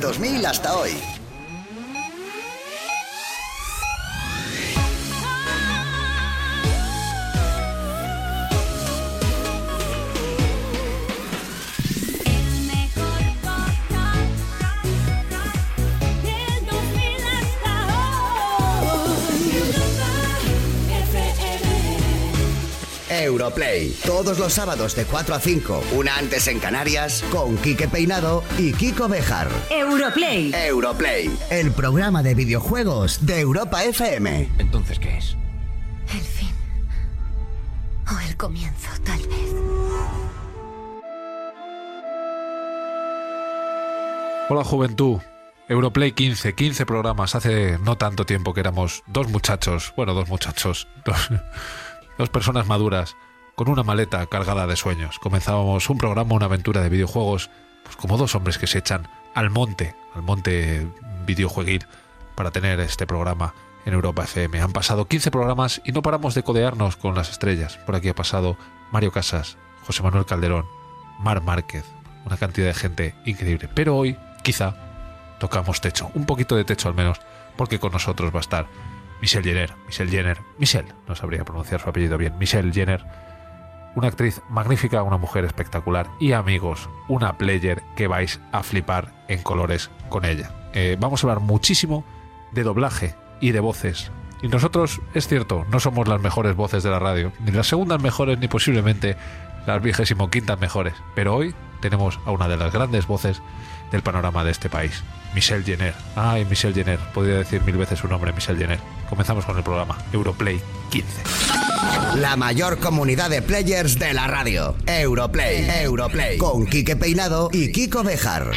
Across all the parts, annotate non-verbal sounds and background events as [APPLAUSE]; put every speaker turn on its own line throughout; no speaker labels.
2000 hasta hoy. Europlay, todos los sábados de 4 a 5, una antes en Canarias, con Quique Peinado y Kiko Bejar.
Europlay.
Europlay, el programa de videojuegos de Europa FM.
Entonces, ¿qué es?
El fin. O el comienzo, tal vez.
Hola juventud. Europlay 15, 15 programas. Hace no tanto tiempo que éramos dos muchachos, bueno, dos muchachos, dos, dos personas maduras, con una maleta cargada de sueños. Comenzábamos un programa, una aventura de videojuegos, pues como dos hombres que se echan al monte, al monte videojueguil, para tener este programa en Europa FM. Han pasado 15 programas y no paramos de codearnos con las estrellas. Por aquí ha pasado Mario Casas, José Manuel Calderón, Mar Márquez, una cantidad de gente increíble. Pero hoy, quizá, tocamos techo, un poquito de techo al menos, porque con nosotros va a estar Michelle Jenner, Michelle Jenner, Michelle, no sabría pronunciar su apellido bien, Michelle Jenner, una actriz magnífica, una mujer espectacular y amigos, una player que vais a flipar en colores con ella. Eh, vamos a hablar muchísimo de doblaje y de voces. Y nosotros, es cierto, no somos las mejores voces de la radio, ni las segundas mejores, ni posiblemente las vigésimo quintas mejores. Pero hoy tenemos a una de las grandes voces del panorama de este país, Michelle Jenner. Ay, Michelle Jenner, podría decir mil veces su nombre, Michelle Jenner. Comenzamos con el programa Europlay 15.
La mayor comunidad de players de la radio. Europlay, Europlay, con Quique Peinado y Kiko Bejar.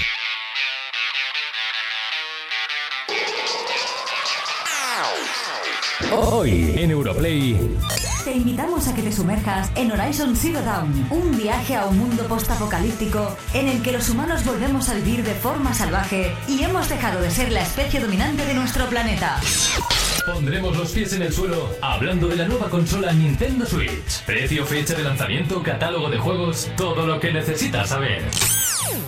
Hoy en Europlay,
Te invitamos a que te sumerjas en Horizon Zero Dawn, un viaje a un mundo postapocalíptico en el que los humanos volvemos a vivir de forma salvaje y hemos dejado de ser la especie dominante de nuestro planeta.
pondremos los pies en el suelo hablando de la nueva consola Nintendo Switch. Precio, fecha de lanzamiento, catálogo de juegos, todo lo que necesitas saber.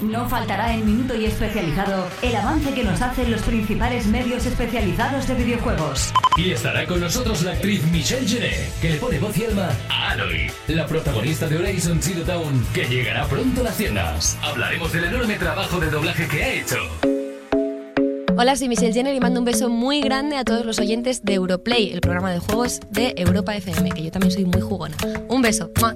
No faltará en minuto y especializado el avance que nos hacen los principales medios especializados de videojuegos.
Y estará con nosotros la actriz Michelle Jenner, que le pone voz y alma a Aloy, la protagonista de Horizon Zero Dawn, que llegará pronto a las tiendas. Hablaremos del enorme trabajo de doblaje que ha hecho.
Hola, soy Michelle Jenner y mando un beso muy grande a todos los oyentes de Europlay, el programa de juegos de Europa FM, que yo también soy muy jugona. Un beso. ¡Mua!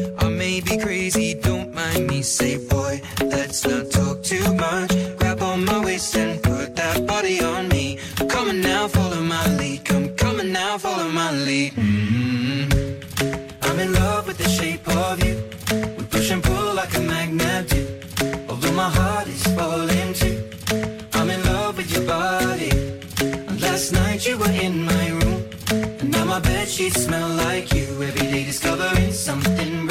I may be crazy, don't mind me. Say, boy, let's not talk too much. Grab on my waist and put that body on me. Come on now, follow my lead. Come, on now, follow my lead. mm I'm in love with the shape of you. We push and pull like a magnet do. Although my heart is falling too. I'm in love with your body. Last night you were in my room. And now my sheets smell like you. Every day discovering something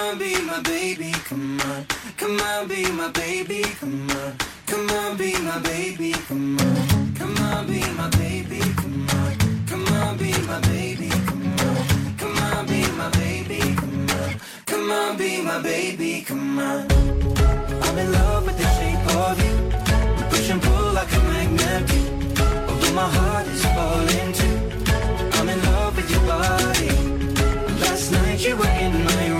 On, be my baby. Come on. Come on, be my baby. Come on. Come on, be my baby. Come on. Come on, be my baby. Come on. Come on, be my baby. Come on. Come on, be my baby. Come on. Come on, be my baby. Come on. I'm in love with the shape of you. Push and pull like a magnet do. Although my heart is falling too. I'm in love with your body. Last night you were in my room.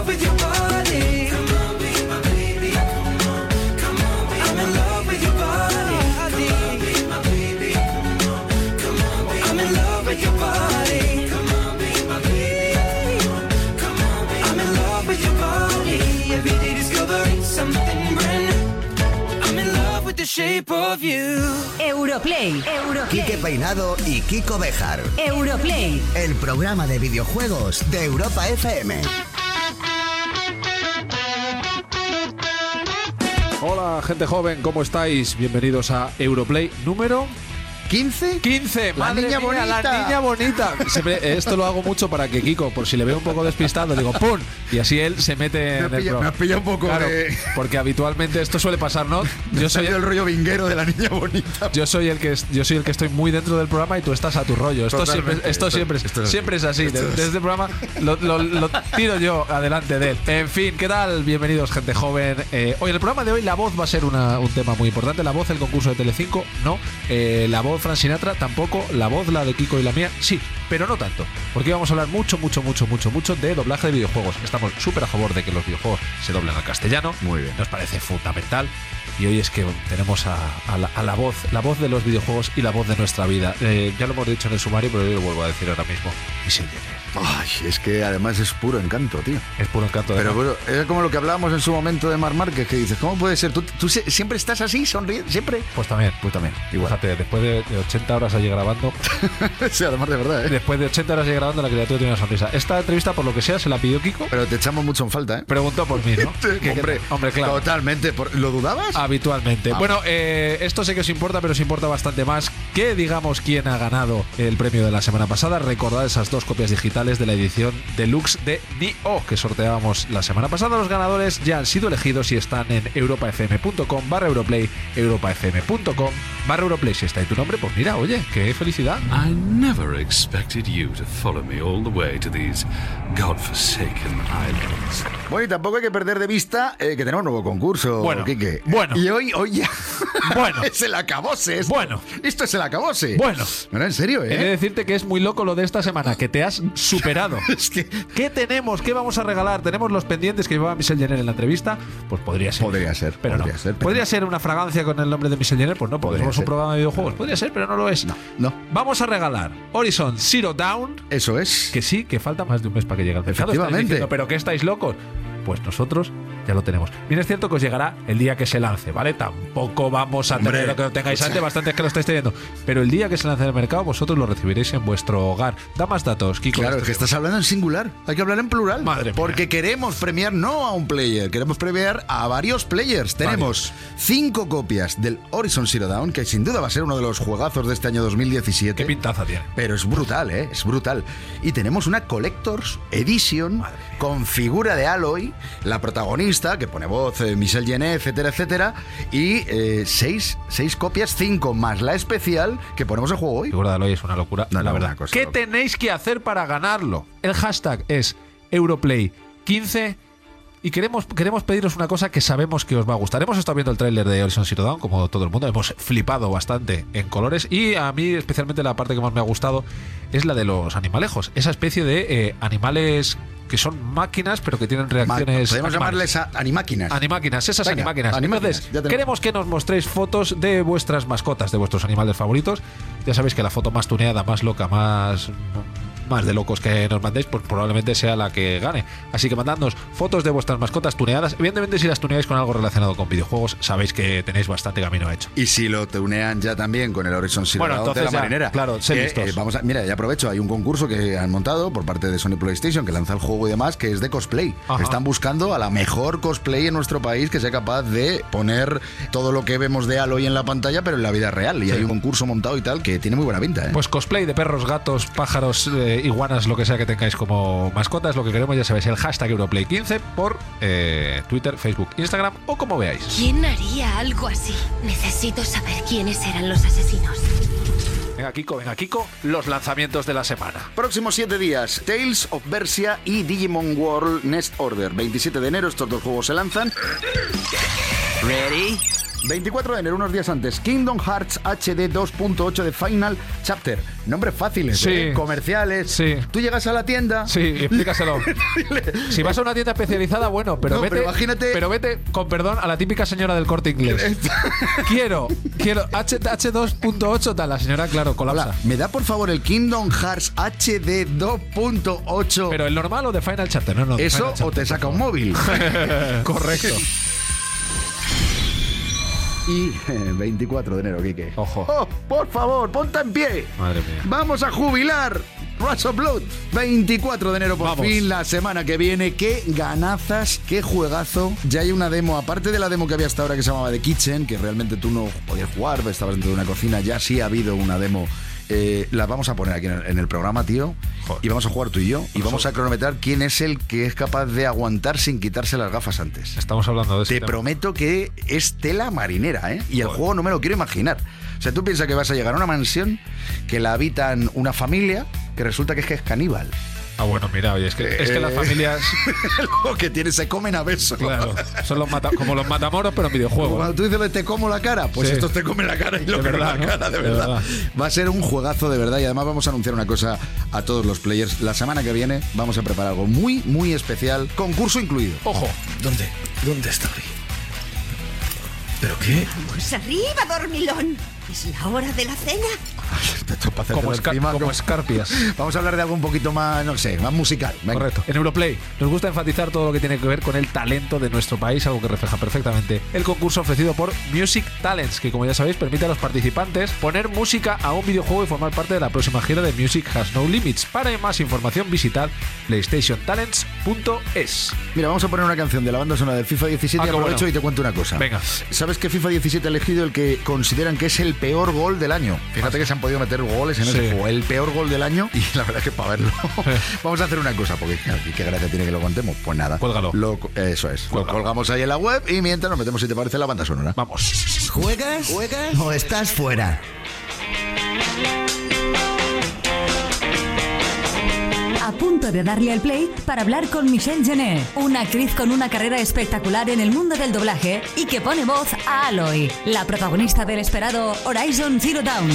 shape of you.
Europlay,
Quique
Europlay,
Peinado y Kiko Bejar.
Europlay.
El programa de videojuegos de Europa FM.
Hola, gente joven, ¿cómo estáis? Bienvenidos a Europlay número
¿15?
15.
La
Madre
niña
mía,
bonita.
La niña bonita. [LAUGHS] Siempre- esto lo hago mucho para que Kiko, por si le veo un poco despistado, digo ¡pum! Y así él se mete
Me
en el
pillado-
programa.
me has pillado un poco
Claro,
de-
porque habitualmente esto suele pasar, ¿no? [LAUGHS] Yo soy,
el rollo vinguero de la niña bonita.
yo soy el que es- yo soy el que estoy muy dentro del programa y tú estás a tu rollo. Esto siempre, esto
Esto-
siempre, es-
esto es así.
siempre es así. Desde
así.
este programa lo, lo- lo tiro yo adelante de él. En fin, ¿qué tal? Bienvenidos, gente joven. Eh, hoy en el programa de hoy la voz va a ser una- un tema muy importante. La voz, el concurso de Telecinco, no. Eh, la voz Fran Sinatra, tampoco. La voz, la de Kiko y la mía, sí, pero no tanto. Porque vamos a hablar mucho, mucho, mucho, mucho, mucho de doblaje de videojuegos. Estamos súper a favor de que los videojuegos se doblen al castellano.
Muy bien.
Nos parece fundamental. Y hoy es que tenemos a, a la, a la voz, la voz de los videojuegos y la voz de nuestra vida. Eh, ya lo hemos dicho en el sumario, pero yo lo vuelvo a decir ahora mismo. Michelle Jenner.
Ay, es que además es puro encanto, tío.
Es puro encanto
Pero bueno, es como lo que hablábamos en su momento de Mar Márquez, que dices, ¿cómo puede ser? ¿Tú, tú siempre estás así, sonriendo? ¿Siempre?
Pues también.
Pues también, igual.
Fíjate, después de, de 80 horas allí grabando, [LAUGHS]
sí, además de verdad, ¿eh?
después de 80 horas allí grabando, la criatura tiene una sonrisa. Esta entrevista, por lo que sea, se la pidió Kiko.
Pero te echamos mucho en falta, ¿eh?
Preguntó por mí, ¿no? [LAUGHS] Que-
hombre,
hombre, claro.
Totalmente. Por- ¿Lo dudabas?
Habitualmente.
Ah.
Bueno, eh, esto sé que os importa, pero os importa bastante más que digamos quién ha ganado el premio de la semana pasada. Recordad esas dos copias digitales de la edición deluxe de Nioh que sorteábamos la semana pasada. Los ganadores ya han sido elegidos y están en europafm.com barra Europlay, europafm.com barra Europlay. Si está ahí tu nombre, pues mira, oye, qué felicidad.
I never expected you to follow me all the way to these godforsaken islands.
Bueno, y tampoco hay que perder de vista eh, que tenemos un nuevo concurso,
Bueno,
Quique.
bueno.
Y hoy, hoy ya. [LAUGHS]
Bueno. [LAUGHS]
es el acabose. Esto.
Bueno.
Esto es el acabose.
Bueno.
No, en serio,
He de
¿eh?
decirte que es muy loco lo de esta semana, que te has superado. [LAUGHS]
Es que.
¿Qué tenemos? ¿Qué vamos a regalar? ¿Tenemos los pendientes que llevaba Michelle Jenner en la entrevista? Pues podría ser.
Podría ser,
pero
podría
no.
ser, pero
¿Podría ser una fragancia con el nombre de Michelle Jenner? Pues no, porque
Podría
un
ser.
programa de videojuegos. Podría ser, pero no lo es.
No, no.
Vamos a regalar Horizon Zero Dawn,
Eso es.
que sí, que falta más de un mes para que llegue al mercado.
Efectivamente.
diciendo, ¿Pero qué estáis locos? Pues nosotros ya lo tenemos. Bien, es cierto que os llegará el día que se lance, ¿vale? Tampoco vamos a
Hombre,
tener lo que lo tengáis antes, bastante es que lo estáis teniendo. Pero el día que se lance en el mercado, vosotros lo recibiréis en vuestro hogar. Da más datos, Kiko.
Claro, es que estás hablando en singular. Hay que hablar en plural.
Madre mía.
Porque queremos premiar no a un player, queremos premiar a varios players. Tenemos cinco copias del Horizon Zero Dawn, que sin duda va a ser uno de los juegazos de este año 2017.
Qué pintaza tiene.
Pero es brutal, ¿eh? Es brutal. Y tenemos una Collector's Edition con figura de Aloy, la protagonista, que pone voz eh, Michelle Jenner, etcétera, etcétera. Y eh, seis, seis copias, cinco más la especial que ponemos en juego hoy.
Aloy es una locura,
No,
la
no,
verdad.
cosa
¿Qué
loca.
tenéis que hacer para ganarlo? El hashtag es Europlay15 Y queremos, queremos pediros una cosa que sabemos que os va a gustar. Hemos estado viendo el tráiler de Horizon Zero Dawn, como todo el mundo. Hemos flipado bastante en colores. Y a mí, especialmente, la parte que más me ha gustado es la de los animalejos. Esa especie de eh, animales que son máquinas, pero que tienen reacciones.
Podemos
animales.
llamarles a- animáquinas.
Animáquinas, esas
Venga,
animáquinas.
animáquinas,
Entonces, queremos que nos mostréis fotos de vuestras mascotas, de vuestros animales favoritos. Ya sabéis que la foto más tuneada, más loca, más más de locos que nos mandéis, pues probablemente sea la que gane. Así que mandadnos fotos de vuestras mascotas tuneadas. Evidentemente, si las tuneáis con algo relacionado con videojuegos, sabéis que tenéis bastante camino hecho.
Y si lo tunean ya también con el Horizon Zero
Bueno,
Dawn de
entonces
la
ya,
marinera.
claro, sed
que,
listos.
eh, vamos a, mira, ya aprovecho, hay un concurso que han montado por parte de Sony PlayStation que lanza el juego y demás, que es de cosplay.
Ajá.
Están buscando a la mejor cosplay en nuestro país que sea capaz de poner todo lo que vemos de Aloy en la pantalla, pero en la vida real. Y hay un concurso montado y tal que tiene muy buena pinta. ¿eh?
Pues cosplay de perros, gatos, pájaros, eh, iguanas, lo que sea que tengáis como mascotas, lo que queremos, ya sabéis, el hashtag Europlay15 por eh, Twitter, Facebook, Instagram o como veáis.
¿Quién haría algo así? Necesito saber quiénes eran los asesinos.
Venga, Kiko, venga, Kiko, los lanzamientos de la semana.
Próximos 7 días, Tales of Bersia y Digimon World Next Order. 27 de enero estos dos juegos se lanzan.
Ready?
24 de enero, unos días antes, Kingdom Hearts HD 2.8 de Final Chapter. Nombres fáciles,
Sí.
¿eh? comerciales.
Sí.
Tú llegas a la tienda.
Sí, explícaselo. [LAUGHS] si vas a una tienda especializada, bueno, pero
No,
vete.
pero imagínate-
pero vete, con perdón, a la típica señora del corte inglés. [LAUGHS] quiero, quiero H, H2.8 tal, la señora, claro, colapsa.
Hola, ¿me da por favor el Kingdom Hearts HD 2.8?
Pero el normal o de Final Chapter, no, no.
Eso o te saca un móvil. [LAUGHS]
Correcto.
Y eh, 24 de enero, Quique.
Ojo.
Oh, por favor, ponte en pie.
Madre mía.
Vamos a jubilar. Rush of Blood. 24 de enero, por
Vamos.
fin, la semana que viene. Qué ganazas, qué juegazo. Ya hay una demo, aparte de la demo que había hasta ahora que se llamaba The Kitchen, que realmente tú no podías jugar, estabas dentro de una cocina. Ya sí ha habido una demo. Eh, la vamos a poner aquí en el, en el programa, tío.
Joder.
Y vamos a jugar tú y yo. Y vamos a cronometrar quién es el que es capaz de aguantar sin quitarse las gafas antes.
Estamos hablando de ese
Te
tema.
prometo que es tela marinera, ¿eh? Y el
Joder.
juego no me lo quiero imaginar. O sea, tú piensas que vas a llegar a una mansión que la habitan una familia que resulta que es que es caníbal.
Ah, bueno, mira, oye, es que, es que las
Eh.
familias, [LAUGHS]
juego que tiene se comen a beso.
claro, son los mata- como los matamoros, pero en videojuegos.
Cuando tú dices te como la cara, pues
Sí.
estos te comen la cara y lo
De
que no
verdad,
la
¿no?
cara, de
De
verdad.
verdad.
Va a ser un juegazo de verdad y además vamos a anunciar una cosa a todos los players. La semana que viene vamos a preparar algo muy, muy especial, concurso incluido.
Ojo,
¿Dónde? ¿Dónde está Ori? ¿Pero qué?
Pues arriba, dormilón. Es la hora de la cena.
Para
como, esca-
encima,
como
como-
escarpias.
Vamos a hablar de algo un poquito más, no sé, más musical. Venga.
Correcto. En Europlay nos gusta enfatizar todo lo que tiene que ver con el talento de nuestro país, algo que refleja perfectamente el concurso ofrecido por Music Talents, que como ya sabéis permite a los participantes poner música a un videojuego y formar parte de la próxima gira de Music Has No Limits. Para más información visitad playstationtalents.es.
Mira, vamos a poner una canción de la banda sonora del FIFA 17
Ah,
aprovecho
bueno.
y te cuento una cosa.
Venga.
¿Sabes que FIFA 17 ha elegido el que consideran que es el peor gol del año? Fíjate que se han podido meter goles en
Sí.
ese juego. El peor gol del año y la verdad es que para verlo. [LAUGHS] vamos a hacer una cosa, porque qué gracia tiene que lo contemos. Pues nada.
Cuélgalo.
Lo- eso es. Lo colgamos ahí en la web y mientras nos metemos, si te parece, la banda sonora.
Vamos.
¿Juegas? ¿Juegas? ¿O estás fuera?
A punto de darle al play para hablar con Michelle Genet, una actriz con una carrera espectacular en el mundo del doblaje y que pone voz a Aloy, la protagonista del esperado Horizon Zero Dawn.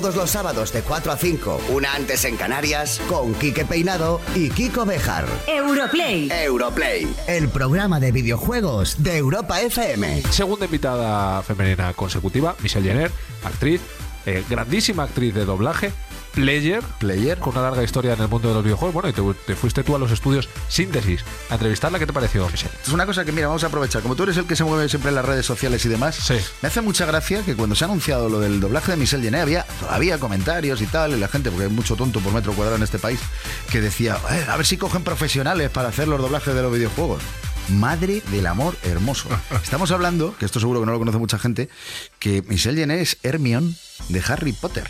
Todos los sábados de 4 a 5, una antes en Canarias, con Quique Peinado y Kiko Bejar.
Europlay.
Europlay, el programa de videojuegos de Europa FM.
Segunda invitada femenina consecutiva, Michelle Jenner, actriz, eh, grandísima actriz de doblaje, player,
Player.
con una larga historia en el mundo de los videojuegos. Bueno, y te, te fuiste tú a los estudios Síntesis a entrevistarla. ¿Qué te pareció?
Es una cosa que, mira, vamos a aprovechar. Como tú eres el que se mueve siempre en las redes sociales y demás,
Sí.
me hace mucha gracia que cuando se ha anunciado lo del doblaje de Michelle Jenner había todavía comentarios y tal, y la gente, porque hay mucho tonto por metro cuadrado en este país, que decía, "Eh, a ver si cogen profesionales para hacer los doblajes de los videojuegos. Madre del amor hermoso. [LAUGHS] Estamos hablando, que esto seguro que no lo conoce mucha gente, que Michelle Jenner es Hermione de Harry Potter.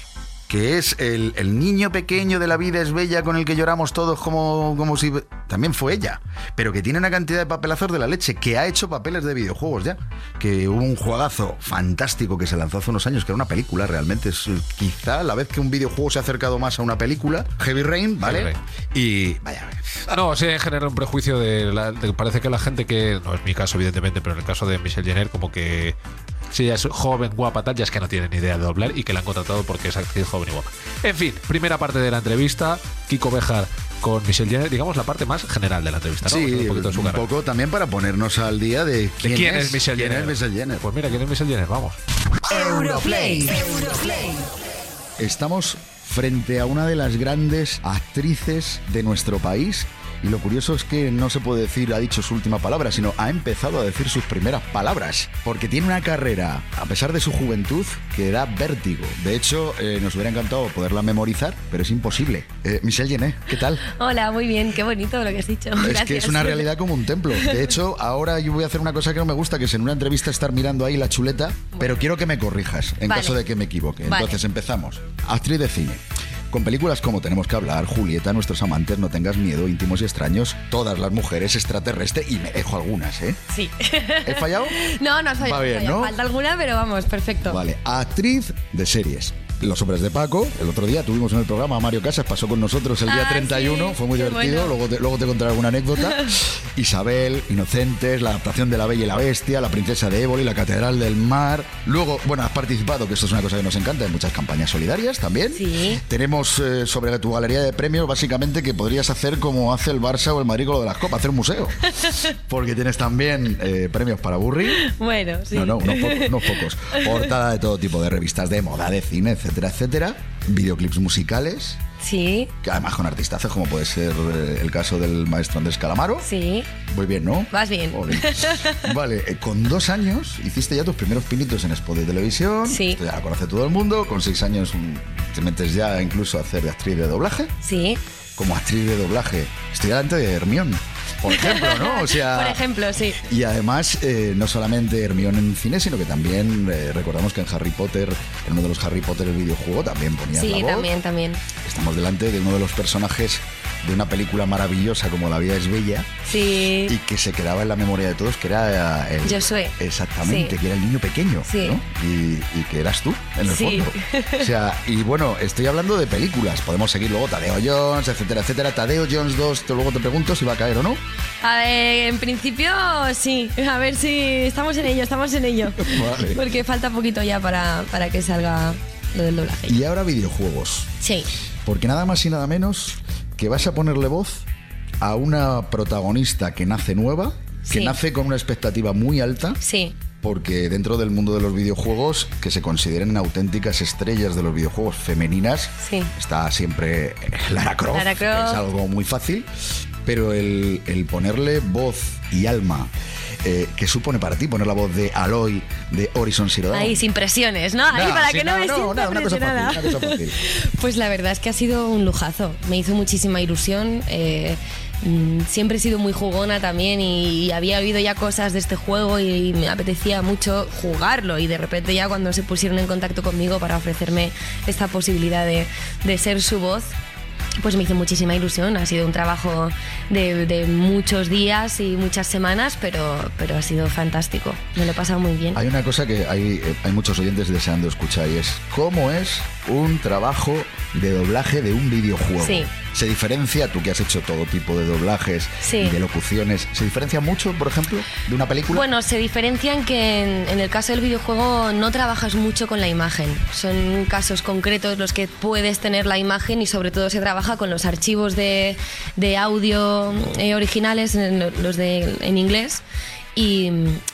Que es el, el niño pequeño de la vida es bella con el que lloramos todos como, como si... También fue ella. Pero que tiene una cantidad de papelazos de la leche. Que ha hecho papeles de videojuegos ya. Que hubo un juegazo fantástico que se lanzó hace unos años, que era una película realmente. Es quizá la vez que un videojuego se ha acercado más a una película. Heavy Rain, ¿vale?
Heavy Rain.
Y vaya,
No, sí, genera un prejuicio de, la- de- Parece que la gente que. No es mi caso, evidentemente, pero en el caso de Michelle Jenner, como que. Si ella es joven, guapa, tal, ya es que no tiene ni idea de doblar y que la han contratado porque es actriz joven y guapa. En fin, primera parte de la entrevista, Kiko Bejar con Michelle Jenner, digamos la parte más general de la entrevista, ¿no?
Sí,
un poquito de su
un
carrera.
poco también para ponernos al día de
¿De
quién,
quién, es, Michelle
quién
Jenner?
es Michelle Jenner.
Pues mira, ¿quién es Michelle Jenner? Vamos.
Europlay.
Estamos frente a una de las grandes actrices de nuestro país. Y lo curioso es que no se puede decir ha dicho su última palabra, sino ha empezado a decir sus primeras palabras. Porque tiene una carrera, a pesar de su juventud, que da vértigo. De hecho, eh, nos hubiera encantado poderla memorizar, pero es imposible. Eh, Michelle Jenner, ¿qué tal? [LAUGHS]
Hola, muy bien, qué bonito lo que has dicho.
Es que es una realidad como un templo. De [LAUGHS] hecho, ahora yo voy a hacer una cosa que no me gusta, que es en una entrevista estar mirando ahí la chuleta, pero quiero que me corrijas en
Vale.
caso de que me equivoque.
Vale.
Entonces empezamos. Actriz de cine. Con películas como Tenemos que hablar, Julieta, Nuestros amantes, No tengas miedo, Íntimos y extraños, Todas las mujeres, Extraterrestre y me dejo algunas, ¿eh?
Sí.
¿He fallado? [LAUGHS]
No, no has fallado.
Va bien,
no. Falta alguna, pero vamos, perfecto.
Vale, actriz de series. Los hombres de Paco, el otro día tuvimos en el programa a Mario Casas, pasó con nosotros el día
Ah,
31,
sí,
fue muy divertido,
bueno.
luego, te, luego te contaré alguna anécdota. [LAUGHS] Isabel, Inocentes, la adaptación de La Bella y la Bestia, La Princesa de Éboli, La Catedral del Mar. Luego, bueno, has participado, que esto es una cosa que nos encanta, en muchas campañas solidarias también.
Sí.
Tenemos eh, sobre tu galería de premios, básicamente, que podrías hacer como hace el Barça o el Madrid con lo de las copas, hacer un museo. [LAUGHS] Porque tienes también eh, premios para Burri.
Bueno, sí.
No, no, unos pocos, unos pocos. [LAUGHS] Portada de todo tipo de revistas de moda, de cine, etcétera, etcétera. Videoclips musicales,
Sí,
que además con artistazos como puede ser eh, el caso del maestro Andrés Calamaro.
sí.
Muy bien, ¿no?
Vas bien. [LAUGHS]
Vale, eh, con dos años hiciste ya tus primeros pinitos en spot de televisión.
Sí.
Esto ya la conoce todo el mundo. Con seis años mm, te metes ya incluso a hacer de actriz de doblaje.
Sí.
Como actriz de doblaje, estoy delante de Hermión, por ejemplo, ¿no? O sea,
Por ejemplo, sí.
y además, eh, no solamente Hermione en cine, sino que también eh, recordamos que en Harry Potter, en uno de los Harry Potter el videojuego, también ponías la
Sí,
voz.
también, también.
Estamos delante de uno de los personajes de una película maravillosa como La vida es bella
Sí.
y que se quedaba en la memoria de todos, que era eh, el...
Josué.
Exactamente,
Sí.
que era el niño pequeño,
Sí.
¿no? Y, y que eras tú, en el
Sí.
fondo. O sea, y bueno, estoy hablando de películas. Podemos seguir luego Tadeo Jones, etcétera, etcétera. Tadeo Jones 2, te- luego te pregunto si va a caer o no.
A ver, en principio sí. A ver si estamos en ello, estamos en ello. [LAUGHS]
Vale.
Porque falta poquito ya para, para que salga lo del doblaje.
Y ahora videojuegos.
Sí.
Porque nada más y nada menos que vas a ponerle voz a una protagonista que nace nueva, que
Sí.
nace con una expectativa muy alta.
Sí.
Porque dentro del mundo de los videojuegos, que se consideren auténticas estrellas de los videojuegos femeninas,
Sí.
está siempre Lara Croft,
Lara
que
Croft.
es algo muy fácil. Pero el, el ponerle voz y alma, eh, ¿qué supone para ti poner la voz de Aloy de Horizon Zero Dawn?
Ahí, sin presiones, ¿no? Ahí para
sí,
que no,
no,
me
no,
sienta
una cosa fácil, una cosa fácil. [LAUGHS]
Pues la verdad es que ha sido un lujazo. Me hizo muchísima ilusión. eh, mm, siempre he sido muy jugona también y, y había oído ya cosas de este juego y me apetecía mucho jugarlo y de repente ya cuando se pusieron en contacto conmigo para ofrecerme esta posibilidad de, de ser su voz, pues me hizo muchísima ilusión. Ha sido un trabajo de, muchos días y muchas semanas, pero, pero ha sido fantástico. Me lo he pasado muy bien.
Hay una cosa que hay, eh, hay muchos oyentes deseando escuchar y es cómo es un trabajo de doblaje de un videojuego.
Sí.
¿Se diferencia, tú que has hecho todo tipo de doblajes
Sí.
y de locuciones, ¿se diferencia mucho, por ejemplo, de una película?
Bueno, se diferencia en que en, en el caso del videojuego no trabajas mucho con la imagen. Son casos concretos los que puedes tener la imagen y sobre todo se trabaja con los archivos de, de audio eh, originales, en- los de, en inglés. Y,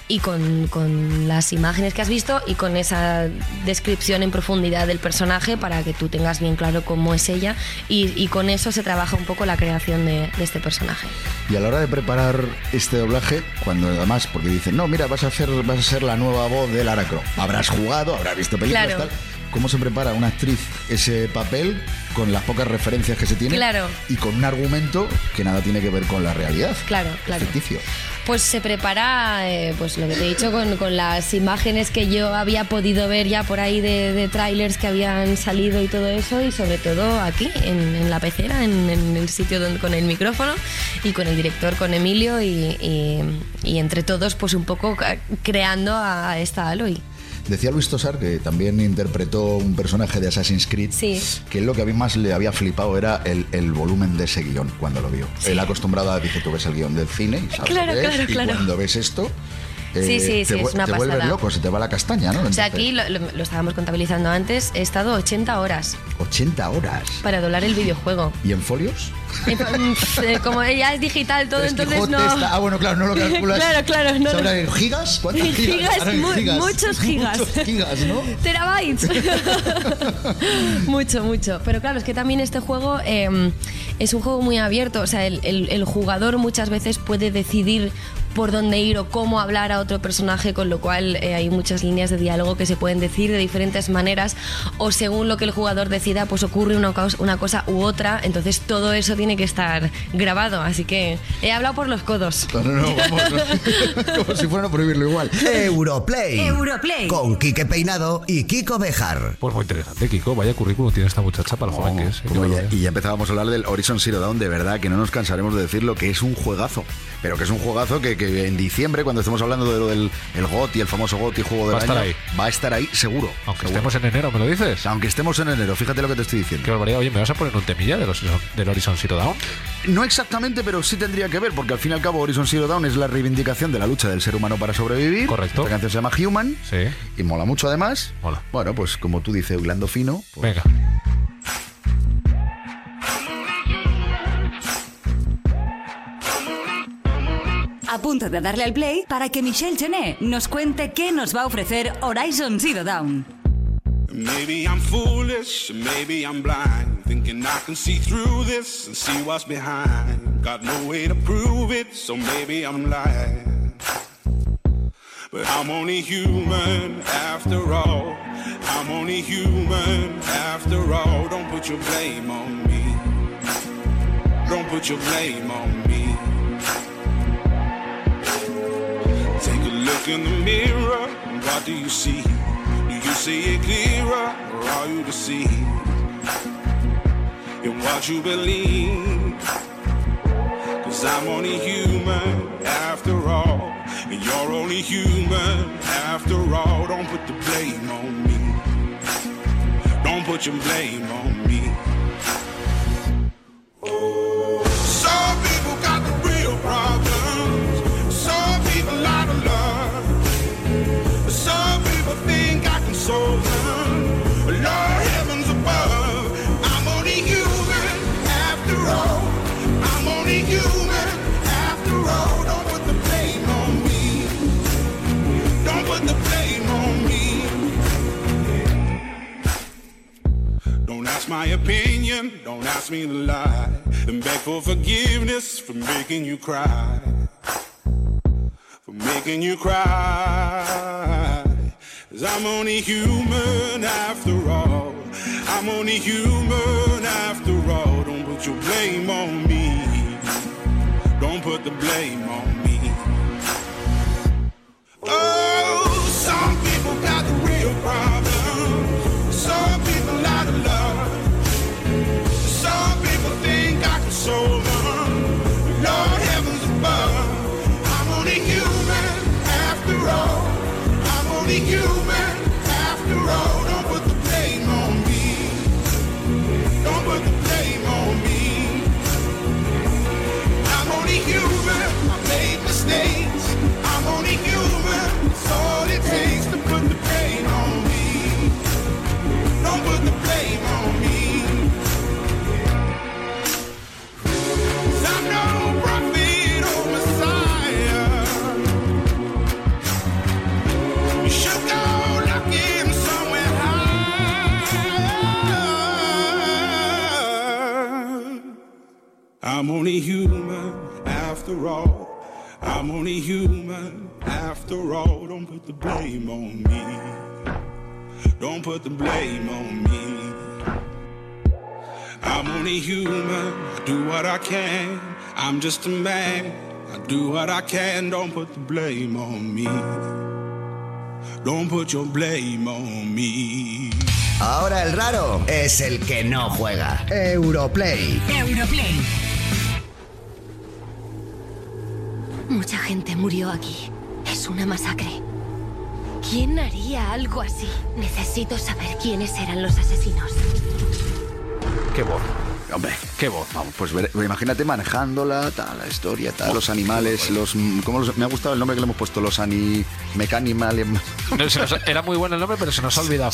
y con, con las imágenes que has visto y con esa descripción en profundidad del personaje para que tú tengas bien claro cómo es ella y, y con eso se trabaja un poco la creación de, de este personaje.
Y a la hora de preparar este doblaje, cuando además, porque dicen, no, mira, vas a hacer, vas a ser la nueva voz de Lara Croft. Habrás jugado, habrás visto películas,
Claro.
tal. ¿Cómo se prepara una actriz ese papel con las pocas referencias que se tiene?
Claro.
Y con un argumento que nada tiene que ver con la realidad.
Claro, claro.
Ficticio.
Pues se prepara, eh, pues lo que te he dicho, con, con las imágenes que yo había podido ver ya por ahí de, de trailers que habían salido y todo eso, y sobre todo aquí, en, la pecera, en, el sitio donde, con el micrófono y con el director, con Emilio, y, y- y entre todos, pues un poco creando a esta Aloy.
Decía Luis Tosar, que también interpretó un personaje de Assassin's Creed,
Sí.
que lo que a mí más le había flipado era el, el volumen de ese guion cuando lo vio.
Sí.
Él acostumbrado a, dice, tú ves el guion del cine y sabes
Claro,
lo que es,
claro,
y cuando ves esto...
Sí, sí, sí,
te,
es una
te vuelves loco, se te va la castaña, ¿no?
O sea, aquí lo, lo- lo estábamos contabilizando antes, he estado 80 horas
80 horas.
para doblar el videojuego.
¿Y en folios?
Eh, como ya es digital todo,
Pero es
entonces no...
está- Ah, bueno, claro, no lo [LAUGHS] calculas.
Claro, claro, no,
¿Sabrá
no.
gigas? ¿Cuántas [LAUGHS] gigas?
Gigas, mu- muchos [LAUGHS] gigas.
Muchos gigas, ¿no?
Terabytes. mucho, mucho. Pero claro, es que también este juego eh, es un juego muy abierto. O sea, el, el- el jugador muchas veces puede decidir por dónde ir o cómo hablar a otro personaje, con lo cual eh, hay muchas líneas de diálogo que se pueden decir de diferentes maneras o según lo que el jugador decida, pues ocurre una, una cosa u otra. Entonces todo eso tiene que estar grabado. Así que he hablado por los codos.
No, no, no, vamos. [LAUGHS] Como si fueran a prohibirlo igual.
Europlay.
Europlay.
Con Quique Peinado y Kiko Bejar.
Pues muy interesante, Kiko. Vaya currículum tiene esta muchacha para lo joven que es. ¿eh? Qué
Como ya-
barbaridad.
y ya empezábamos a hablar del Horizon Zero Dawn, de verdad que no nos cansaremos de decirlo, que es un juegazo. Pero que es un juegazo que, que en diciembre, cuando estemos hablando de lo del el GOTY, el famoso GOTY juego del
Va estar
año,
ahí.
va a estar ahí seguro.
Aunque
Seguro.
estemos en enero, ¿me lo dices?
Aunque estemos en enero, fíjate lo que te estoy diciendo.
Qué barbaridad. Oye, ¿me vas a poner un temilla del Horizon, del Horizon Zero Dawn?
No exactamente, pero sí tendría que ver, porque al fin y al cabo Horizon Zero Dawn es la reivindicación de la lucha del ser humano para sobrevivir.
Correcto.
La canción se llama Human.
Sí.
Y mola mucho además.
Mola.
Bueno, pues como tú dices, hilando fino. pues-
Venga.
Punto de darle al play para que Michelle Chenet nos cuente qué nos va a ofrecer Horizon Zero Dawn.
Maybe I'm foolish, maybe I'm blind, thinking I can see through this and see what's behind. Got no way to prove it, so maybe I'm lying. But I'm only human after all. I'm only human after all. Don't put your blame on me. Don't put your blame on me. In the mirror. What do you see? Do you see it clearer or are you deceived in what you believe? Cause I'm only human after all. And you're only human after all. Don't put the blame on me. Don't put your blame on me. My opinion, don't ask me to lie. And beg for forgiveness for making you cry. For making you cry. Cause I'm only human after all. I'm only human after all. Don't put your blame on me. Don't put the blame on me. Oh, some people got the real problem. so only human. I do what I can. I'm just a man. I do what I can. Don't put the blame on me. Don't put your blame on me.
Ahora el raro es el que no juega. Europlay.
Europlay. Mucha gente murió aquí. Es una masacre. ¿Quién haría algo así? Necesito saber quiénes eran los asesinos.
Qué voz.
Hombre,
qué voz.
Vamos, pues ver- imagínate manejándola, tal, la historia, tal, los animales, los, ¿cómo los- me ha gustado el nombre que le hemos puesto, los ani, mecanimal,
No, se nos- era muy bueno el nombre, pero se nos ha olvidado.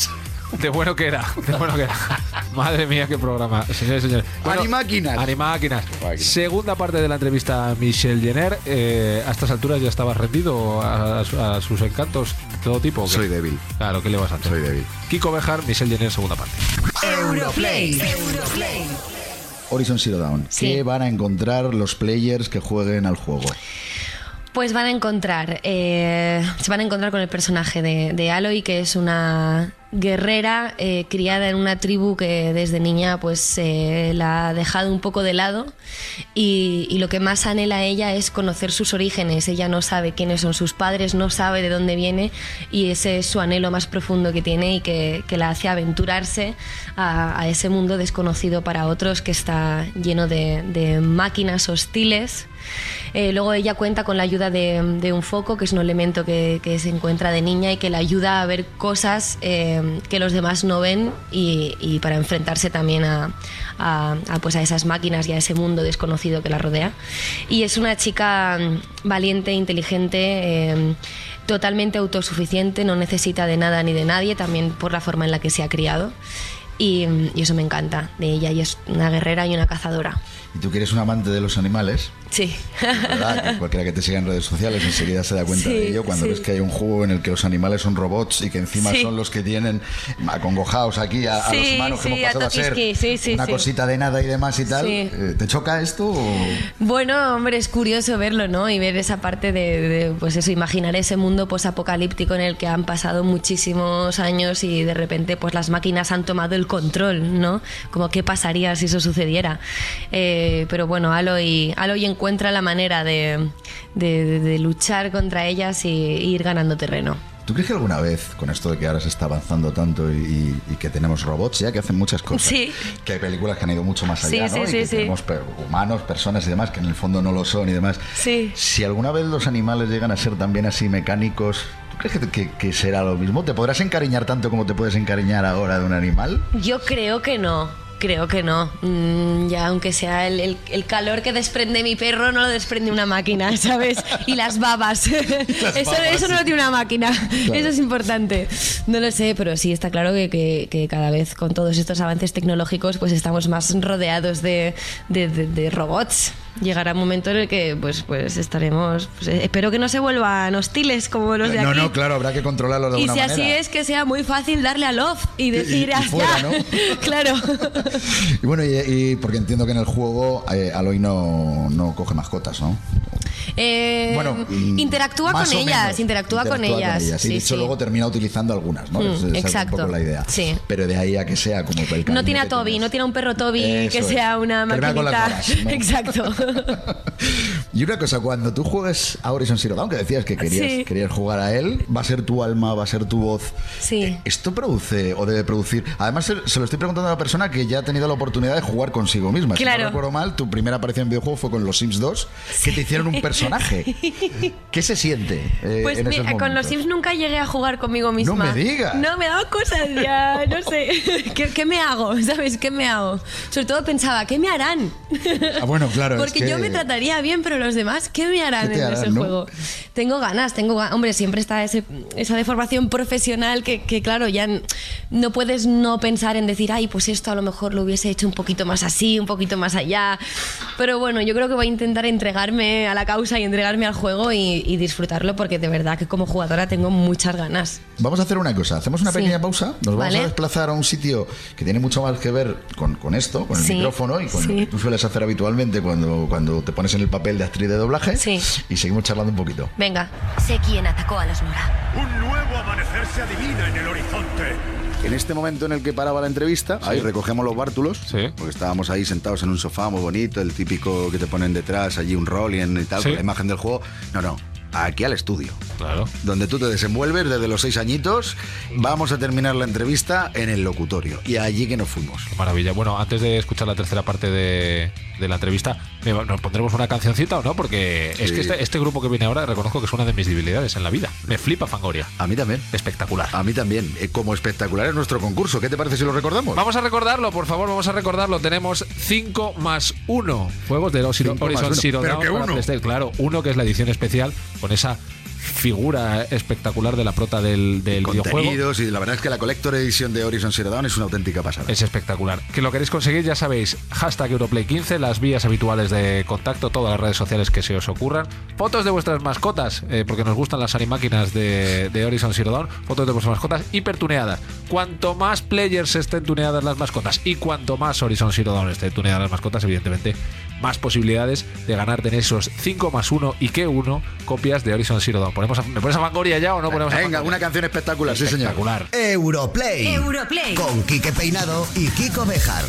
De bueno que era, de bueno que era. [LAUGHS] Madre mía, qué programa. Señores y señores.
Animáquinas.
Animáquinas. Segunda parte de la entrevista a Michelle Jenner. Eh, a estas alturas ya estabas rendido a, a su- a sus encantos de todo tipo.
Soy débil.
Claro, ¿qué le vas a hacer?
Soy débil.
Kiko Bejar, Michelle Jenner, segunda parte.
Europlay. Europlay.
Horizon Zero Dawn.
Sí.
¿Qué van a encontrar los players que jueguen al juego?
Pues van a encontrar, eh, se van a encontrar con el personaje de, de Aloy, que es una guerrera eh, criada en una tribu que desde niña pues eh, la ha dejado un poco de lado y, y lo que más anhela ella es conocer sus orígenes. Ella no sabe quiénes son sus padres, no sabe de dónde viene y ese es su anhelo más profundo que tiene y que, que la hace aventurarse a, a ese mundo desconocido para otros que está lleno de, de máquinas hostiles. Eh, luego ella cuenta con la ayuda de, de un foco, que es un elemento que, que se encuentra de niña y que la ayuda a ver cosas eh, que los demás no ven y, para enfrentarse también a, pues a esas máquinas y a ese mundo desconocido que la rodea. Y es una chica mm, valiente, inteligente. eh, totalmente autosuficiente, no necesita de nada ni de nadie, también por la forma en la que se ha criado. Y, y eso me encanta de ella, y es una guerrera y una cazadora.
Y tú que eres un amante de los animales,
Sí.
¿verdad? Que cualquiera que te siga en redes sociales enseguida se da cuenta
Sí,
de ello cuando
sí.
ves que hay un juego en el que los animales son robots y que encima
Sí.
son los que tienen acongojados aquí a, a los humanos que hemos pasado
a
a ser
Tokiski, sí, sí,
una cosita de nada y demás y tal. Eh, ¿Te choca esto? o-
Bueno, hombre, es curioso verlo, ¿no? Y ver esa parte de, de, pues eso, imaginar ese mundo posapocalíptico en el que han pasado muchísimos años y de repente pues las máquinas han tomado el control, ¿no? Como qué pasaría si eso sucediera. Eh, pero bueno, Aloy, Aloy encuentra la manera de, de- de- de luchar contra ellas y, y ir ganando terreno.
¿Tú crees que alguna vez, con esto de que ahora se está avanzando tanto y, que tenemos robots ya que hacen muchas cosas,
Sí.
que hay películas que han ido mucho más allá,
sí,
¿no? y que tenemos humanos, personas y demás que en el fondo no lo son y demás. Si alguna vez los animales llegan a ser también así mecánicos, ¿tú crees que, que- que será lo mismo? ¿Te podrás encariñar tanto como te puedes encariñar ahora de un animal?
Yo creo que no. Creo que no. Mm, ya, aunque sea el, el- el calor que desprende mi perro, no lo desprende una máquina, [LAUGHS] ¿sabes? Y las babas. [LAUGHS] eso,
babas,
eso no lo tiene una máquina.
Claro.
Eso es importante. No lo sé, pero sí está claro que, que- que cada vez con todos estos avances tecnológicos, pues estamos más rodeados de, de- de- de robots. Llegará un momento en el que pues, pues estaremos. pues, eh, espero que no se vuelvan hostiles como los de
no,
aquí.
no, claro, habrá que controlarlo de
y
alguna
si así
manera.
es, que sea muy fácil darle a love y decir
y
"Haz
fuera,
ya".
¿no? [LAUGHS]
claro. [LAUGHS]
Y bueno, y, y porque entiendo que en el juego eh, Aloy no, no coge mascotas, ¿no?
Eh,
Bueno, mm,
interactúa con ellas,
menos.
interactúa, con ellas.
Y de
sí,
hecho,
sí.
luego termina utilizando algunas, ¿no?
Mm,
Esa- esa es
exacto.
un poco la idea.
Sí.
Pero de ahí a que sea como el
No tiene a Toby, no tiene a un perro Toby
Eso
que
es.
sea una
con las
maquinita.
¿no? [LAUGHS]
Exacto. [LAUGHS]
Y una cosa, cuando tú juegues a Horizon Zero Dawn, que decías que querías, querías jugar a él, va a ser tu alma, va a ser tu voz.
Sí.
¿Esto produce o debe producir? Además, se, lo estoy preguntando a una persona que ya ha tenido la oportunidad de jugar consigo misma. Si
Claro.
no recuerdo mal, tu primera aparición en videojuego fue con los Sims 2, que te hicieron un personaje. [LAUGHS] ¿Qué se siente eh,
Pues
en esos
mira, con los? Sims nunca llegué a jugar conmigo misma.
me digas.
No, me daba cosas ya, no sé. [LAUGHS] ¿Qué, qué me hago? [LAUGHS] ¿Sabes? ¿Qué me hago? Sobre todo pensaba, ¿qué me harán?
Ah, bueno, claro. es
Porque
que-
yo me trataría bien, pero los demás, ¿qué me harán
¿Qué
en
harán,
ese
no?
juego? Tengo ganas, tengo ga- Hombre, siempre está ese- esa deformación profesional que, que, claro, ya no puedes no pensar en decir, ay, pues esto a lo mejor lo hubiese hecho un poquito más así, un poquito más allá. Pero bueno, yo creo que voy a intentar entregarme a la causa pausa y entregarme al juego y, y disfrutarlo porque de verdad que como jugadora tengo muchas ganas.
Vamos a hacer una cosa, hacemos una
Sí.
pequeña pausa, nos vamos
Vale.
a desplazar a un sitio que tiene mucho más que ver con, con esto, con el
Sí,
micrófono y con
sí.
lo que tú sueles hacer habitualmente cuando, cuando te pones en el papel de actriz de doblaje y seguimos charlando un poquito.
Venga.
Sé quién atacó a los Nora.
Un nuevo amanecer se adivina en el horizonte.
En este momento en el que paraba la entrevista, ahí recogemos los bártulos, porque estábamos ahí sentados en un sofá muy bonito, el típico que te ponen detrás, allí un rolling y tal,
Sí.
con la imagen del juego. No, no, aquí al estudio.
Claro.
Donde tú te desenvuelves desde los seis añitos. Vamos a terminar la entrevista en el locutorio. Y allí que nos fuimos.
Qué maravilla. Bueno, antes de escuchar la tercera parte de, de la entrevista, ¿nos pondremos una cancioncita o no? Porque es que este, este grupo que viene ahora reconozco que es una de mis debilidades en la vida. Me flipa Fangoria.
A mí también.
Espectacular.
A mí también. Eh, Como espectacular es nuestro concurso. ¿Qué te parece si lo recordamos?
Vamos a recordarlo, por favor, vamos a recordarlo. Tenemos 5 más 1 juegos de Horizon. Zero
Pero
Dawn
que
para
uno.
PlayStation. Claro, uno que es la edición especial con esa figura espectacular de la prota del, del videojuego.
Y la verdad es que la Collector Edition de Horizon Zero Dawn es una auténtica pasada.
Es espectacular. Que lo queréis conseguir, ya sabéis, hashtag Europlay15, las vías habituales de contacto, todas las redes sociales que se os ocurran. Fotos de vuestras mascotas, eh, porque nos gustan las animáquinas de, de Horizon Zero Dawn. Fotos de vuestras mascotas hipertuneadas. Cuanto más players estén tuneadas las mascotas y cuanto más Horizon Zero Dawn estén tuneadas las mascotas, evidentemente, más posibilidades de ganarte en esos 5 más 1 y que 1 copias de Horizon Zero Dawn. ¿Ponemos a- ¿Me pones a Fangoria ya o no ponemos a
Venga,
Fangoria?
una canción espectacular, sí señor.
Espectacular.
Europlay.
Europlay.
Con Quique Peinado y Kiko Bejar.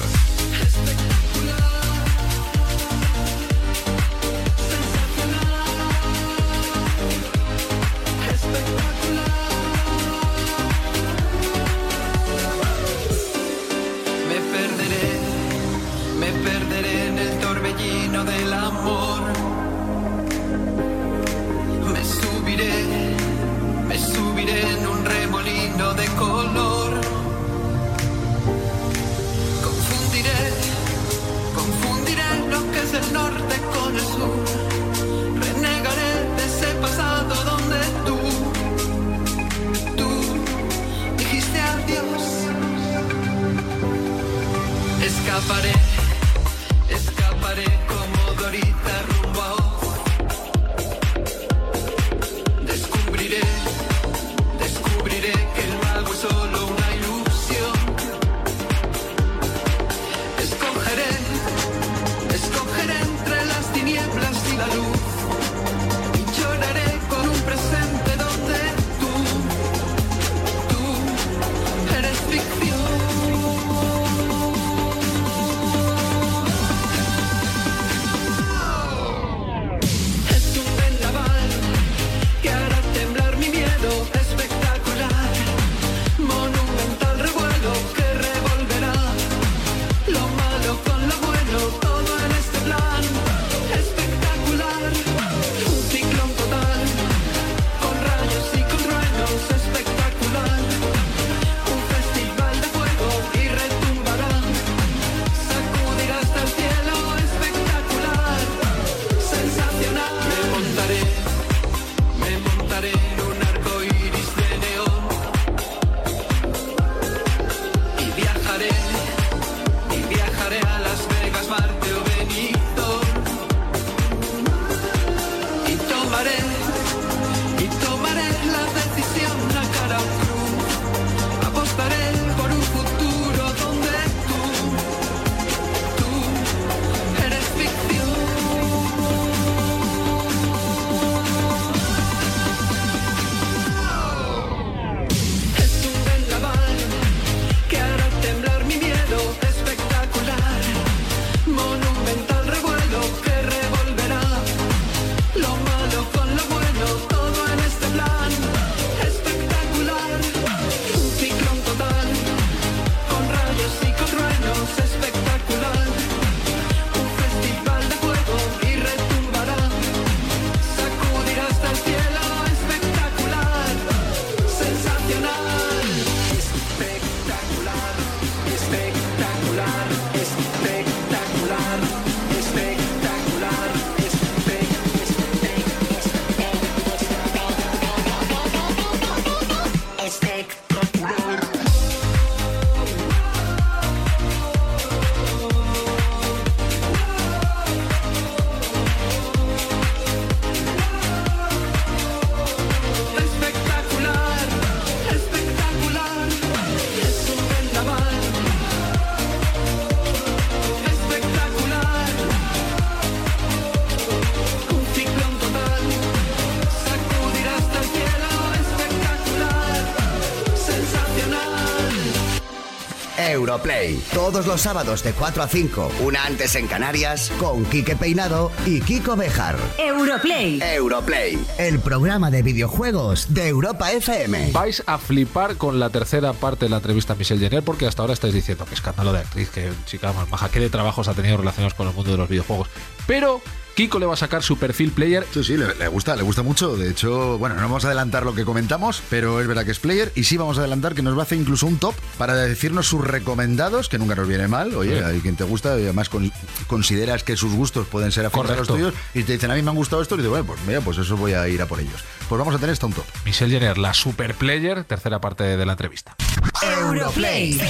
Europlay. Todos los sábados de 4 a 5, una antes en Canarias, con Quique Peinado y Kiko Bejar.
Europlay.
Europlay, el programa de videojuegos de Europa FM.
Vais a flipar con la tercera parte de la entrevista a Michelle Jenner porque hasta ahora estáis diciendo que escándalo de actriz, que chica más maja, qué de trabajos ha tenido relacionados con el mundo de los videojuegos. Pero Kiko le va a sacar su perfil player.
Sí, sí, le, le gusta, le gusta mucho. De hecho, bueno, no vamos a adelantar lo que comentamos, pero es verdad que es player. Y sí vamos a adelantar que nos va a hacer incluso un top para decirnos sus recomendados, que nunca nos viene mal. Oye,
Sí.
hay quien te gusta y además con- consideras que sus gustos pueden ser afines a los tuyos. Y te dicen, a mí me han gustado estos. Y dices, bueno, pues mira, pues eso voy a ir a por ellos. Pues vamos a tener hasta un top.
Michelle Jenner, la super player, tercera parte de la entrevista.
Europlay.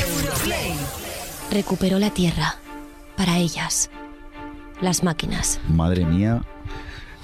Recuperó la tierra. Para ellas. Las máquinas.
Madre mía.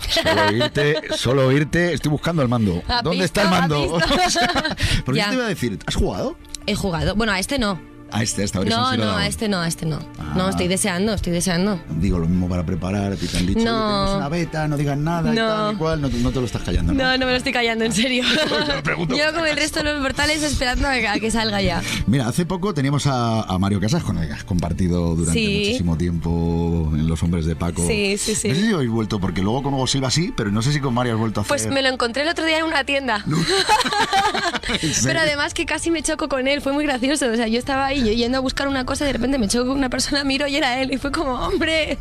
Solo oírte, solo oírte, estoy buscando el mando.
¿Ha
¿Dónde
visto?
está el
¿Ha
mando? O sea, [LAUGHS] Porque yo te iba a decir, ¿has jugado?
He jugado. Bueno, a este no.
A este, a esta Horizon
No,
Zero
no, a este no, a este no. No,
Ah.
estoy deseando, estoy deseando.
Digo lo mismo para preparar, te han dicho,
No.
"Oye, una beta, no digas nada y
No.
tal y cual, no, no te lo estás callando, ¿no?
No, no me lo estoy callando, en serio. [LAUGHS]
pregunto
Yo como el resto de los mortales esperando a que, a que salga ya.
Mira, hace poco teníamos a, a Mario Casas con el que has compartido durante
Sí.
muchísimo tiempo en Los Hombres de Paco.
Sí, sí, sí.
No sé si habéis vuelto, porque luego con Hugo Silva sí, pero no sé si con Mario has vuelto a hacer...
Pues me lo encontré el otro día en una tienda. [LAUGHS] [LAUGHS] Pero además que casi me choco con él, fue muy gracioso. O sea, yo estaba ahí yo yendo a buscar una cosa y de repente me choco con una persona, miro y era él. Y fue como, hombre,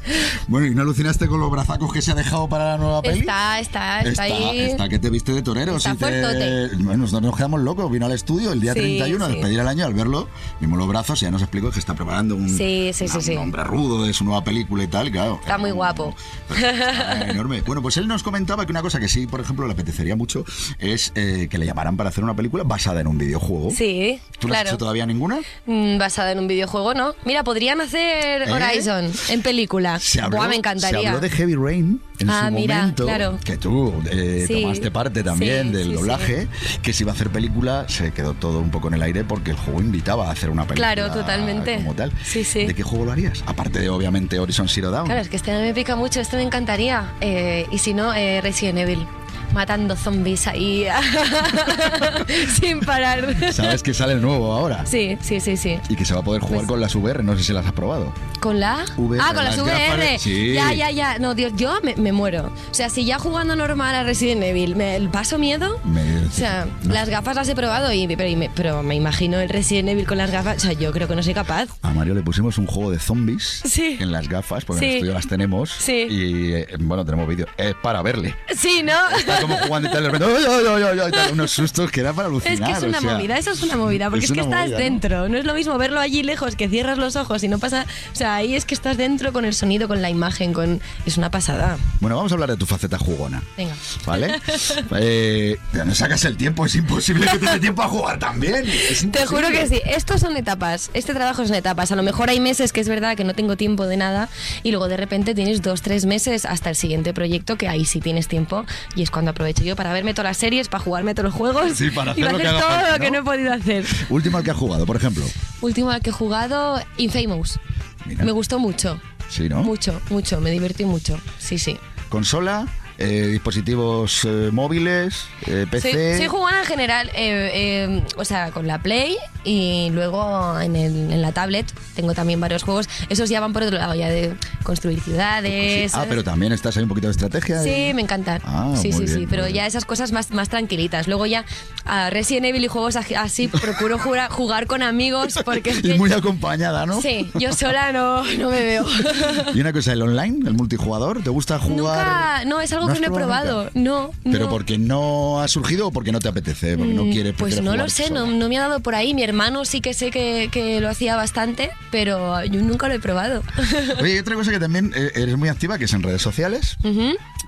Bueno, ¿y no alucinaste con los brazacos que se ha dejado para la nueva peli?
está, está, está, ahí.
está que te viste de torero.
Está
sí te-. Bueno, nosotros nos quedamos locos. Vino al estudio el día
Sí,
31 a
sí.
despedir el año. Al verlo, vimos los brazos y ya nos explicó que está preparando un,
Sí, sí, sí, sí.
un hombre rudo de su nueva película y tal. y Claro,
Está muy guapo.
Está [LAUGHS] enorme. Bueno, pues él nos comentaba que una cosa que sí, por ejemplo, le apetecería mucho es eh, que le llamaran para hacer una película basada en un videojuego.
Sí,
¿Tú no has
claro.
hecho todavía ninguna?
Mm, Basada en un videojuego, ¿no? Mira, podrían hacer
¿Eh?
Horizon en película.
Se habló,
Buah, me
se
encantaría.
habló de Heavy Rain en
Ah,
su
mira,
momento,
claro.
que tú eh,
Sí,
tomaste parte también
sí,
del
sí,
doblaje, que si iba a hacer película se quedó todo un poco en el aire porque el juego invitaba a hacer una película
Claro, totalmente.
como tal.
Sí, sí.
¿De qué juego lo harías? Aparte de obviamente Horizon Zero Dawn.
Claro, es que este me pica mucho, este me encantaría. Eh, y si no, eh, Resident Evil. Matando zombies ahí [LAUGHS] sin parar.
Sabes que sale el nuevo ahora.
Sí, sí, sí, sí.
Y que se va a poder jugar con las VR, no sé si las has probado.
¿Con la?
VR,
ah, con las
las
VR.
sí.
Ya, ya, ya. No, Dios, yo me, me muero. O sea, si ya jugando normal a Resident Evil me paso miedo.
Me-
O sea, las gafas las he probado, y, pero, y me, pero me imagino el Resident Evil con las gafas. O sea, yo creo que no soy capaz.
A Mario le pusimos un juego de zombies
Sí.
en las gafas, porque en
Sí.
el estudio las tenemos.
Sí.
Y eh, bueno, tenemos vídeo. Es para verle.
Sí, ¿no?
Está como jugando y tal, de repente, ¡ay, ay, ay, ay! ay", tal, unos sustos que era para alucinar.
Es que es
o
una
sea,
movida, eso es una movida, porque es, que estás
movida, ¿no?
dentro. ¿no? es lo mismo verlo allí lejos que cierras los ojos y no pasa. O sea, ahí es que estás dentro con el sonido, con la imagen, con. Es una pasada.
Bueno, vamos a hablar de tu faceta jugona.
Venga.
¿Vale? [LAUGHS] eh, no sacas el tiempo, es imposible que te dé tiempo a jugar también. Es
Te juro que sí, estos son etapas, este trabajo son etapas. A lo mejor hay meses que es verdad que no tengo tiempo de nada y luego de repente tienes dos, tres meses hasta el siguiente proyecto que ahí sí tienes tiempo y es cuando aprovecho yo para verme todas las series, para jugarme todos los juegos
Sí, para
y
hacer
para
lo que
hacer todo
falta,
lo que
¿no?
no he podido hacer.
Último al que has jugado, por ejemplo.
Último al que he jugado, Infamous.
Mira.
Me gustó mucho,
Sí, ¿no?
mucho, mucho, me divertí mucho, sí, sí.
Consola, eh, dispositivos eh, móviles, eh, PC.
Soy, soy jugona en general, eh, o sea, con la Play y luego en, el- en la tablet tengo también varios juegos. Esos ya van por otro lado, ya de construir ciudades.
Ah,
¿sabes?
pero también estás ahí un poquito de estrategia.
Sí, me encantan.
Ah,
sí, sí, sí, pero ya esas cosas más, más tranquilitas. Luego ya a Resident Evil y juegos así procuro jugar, jugar con amigos porque [LAUGHS]
Y muy acompañada, ¿no?
Sí, yo sola no, no me veo. [LAUGHS]
Y una cosa, el online, el multijugador, ¿te gusta jugar?
Nunca, no, es algo
¿No
no he
probado
probado. No,
¿Pero
no.
porque no ha surgido o porque no te apetece? Porque no
Mm,
quieres
Pues no lo sé, no, no me ha dado por ahí. Mi hermano sí que sé que, que lo hacía bastante, pero yo nunca lo he probado. [LAUGHS]
Oye, otra cosa que también eh, eres muy activa, que es en redes sociales.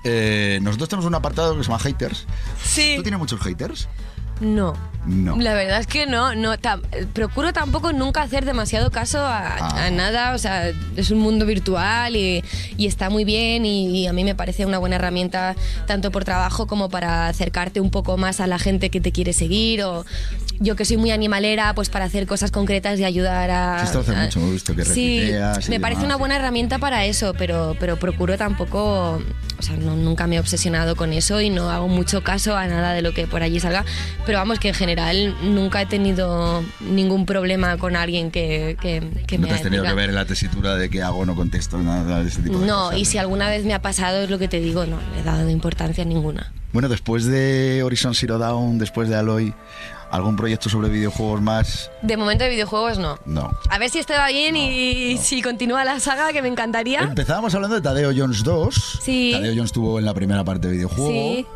Eh, nosotros tenemos un apartado que se llama haters.
Sí.
¿Tú tienes muchos haters?
No.
No.
La verdad es que no, no tam- procuro tampoco nunca hacer demasiado caso a,
Ah.
a nada, o sea, es un mundo virtual y, y está muy bien y, y a mí me parece una buena herramienta tanto por trabajo como para acercarte un poco más a la gente que te quiere seguir o yo que soy muy animalera, pues para hacer cosas concretas y ayudar a...
Esto hace
a-
mucho, me visto que
Sí, me parece
demás.
una buena herramienta para eso, pero, pero procuro tampoco, o sea, no- nunca me he obsesionado con eso y no hago mucho caso a nada de lo que por allí salga, pero vamos que en general nunca he tenido ningún problema con alguien que, que, que
No
me
te has tenido que ver en la tesitura de que hago, no contesto, nada de ese tipo de
No,
cosas.
y si alguna vez me ha pasado es lo que te digo, no le he dado importancia ninguna.
Bueno, después de Horizon Zero Dawn, después de Aloy, ¿algún proyecto sobre videojuegos más?
De momento de videojuegos no.
No.
A ver si este va bien y si continúa la saga, que me encantaría.
Empezábamos hablando de Tadeo Jones 2.
Sí.
Tadeo Jones estuvo en la primera parte de videojuego.
Sí.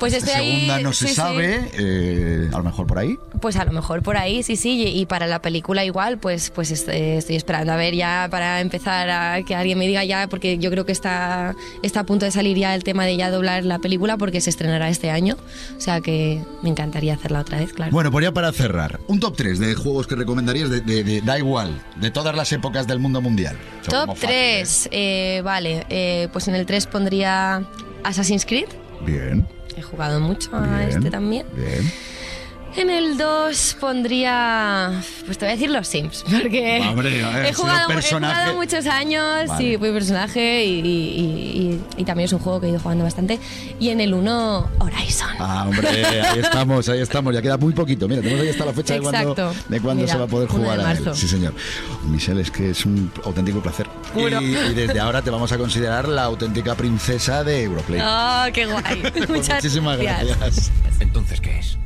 Pues estoy
segunda
ahí.
no se
sí, sí.
sabe, eh, a lo mejor por ahí.
Pues a lo mejor por ahí, sí, sí. Y y para la película igual, pues, pues est- estoy esperando a ver ya para empezar a que alguien me diga ya, porque yo creo que está, está a punto de salir ya el tema de ya doblar la película porque se estrenará este año. O sea que me encantaría hacerla otra vez, claro.
Bueno, pues ya para cerrar, un top 3 de juegos que recomendarías, de, de- de- da igual, de todas las épocas del mundo mundial. O sea, como
Top
fácil,
3, vale. eh, pues en el 3 pondría Assassin's Creed.
¿eh? Bien,
He jugado mucho a
Bien.
este también.
bien.
En el 2 pondría. Pues te voy a decir los Sims, [LAUGHS] porque
Hombre, ver,
he, jugado, he jugado muchos años,
Vale.
sí, fui personaje y, y- y- y también es un juego que he ido jugando bastante. Y en el 1, Horizon.
Ah, hombre, ahí estamos, ahí estamos, ya queda muy poquito. Mira, tenemos ahí hasta la fecha de
Mira,
se va a poder
1 de
jugar a él.
marzo.
Sí, señor. Michelle, es que es un auténtico placer. Y, y desde ahora te vamos a considerar la auténtica princesa de Europlay.
¡Oh, qué guay!
Pues [LAUGHS]
Muchas
muchísimas
gracias.
gracias.
Entonces, ¿qué es?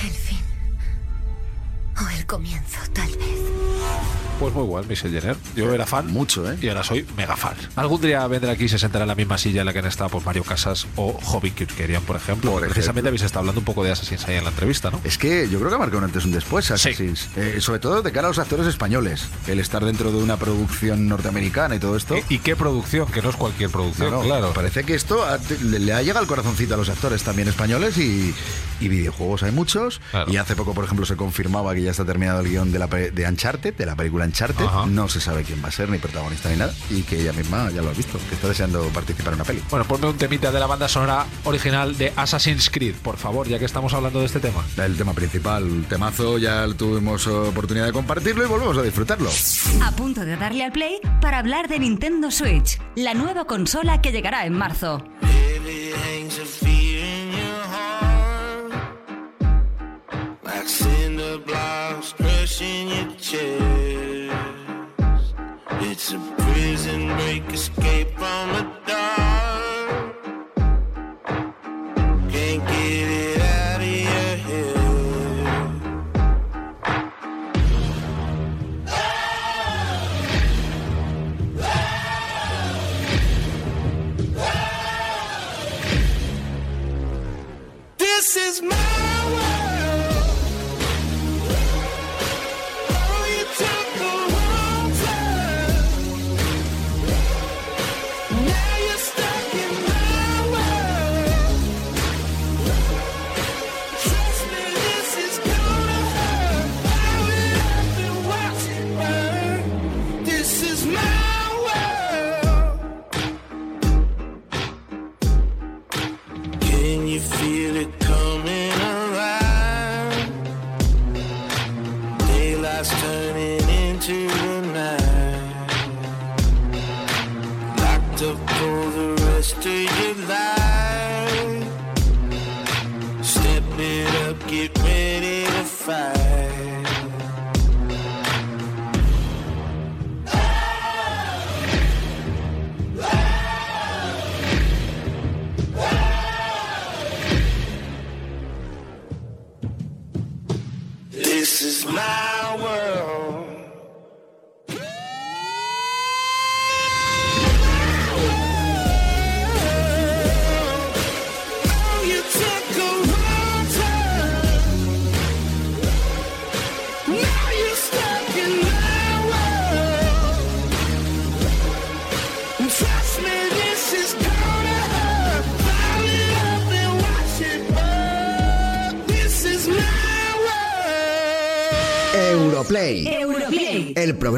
El fin. O el comienzo, tal vez.
Pues muy igual, Michelle Jenner. Yo era fan.
Mucho, ¿eh?
Y ahora soy mega fan. Algún día vendrá aquí y se sentará en la misma silla en la que han estado pues, Mario Casas o Hobby Kirkerian, por ejemplo.
Por
Precisamente
ejemplo.
habéis estado hablando un poco de Assassin's ahí en la entrevista, ¿no?
Es que yo creo que ha marcado un antes y un después, Assassin's. Eh, sobre todo de cara a los actores españoles. El estar dentro de una producción norteamericana y todo esto.
¿Y qué producción? Que no es cualquier producción,
No, no,
claro.
Parece que esto ha- le, le ha llegado al corazoncito a los actores también españoles y, y videojuegos hay muchos. Y hace poco, por ejemplo, se confirmaba que ya está terminado el guion de, la, de Uncharted, de la película Uncharted.
Ajá.
No se sabe quién va a ser, ni protagonista ni nada. Y que ella misma, ya lo has visto, que está deseando participar en una peli.
Bueno, ponme un temita de la banda sonora original de Assassin's Creed, por favor, ya que estamos hablando de este tema.
El tema principal, el temazo, ya tuvimos oportunidad de compartirlo y volvemos a disfrutarlo.
A punto de darle al play para hablar de Nintendo Switch, la nueva consola que llegará en marzo.
Cinder blocks crushing your chest. It's a prison break, escape from the dark. Can't get it out of your head. This is my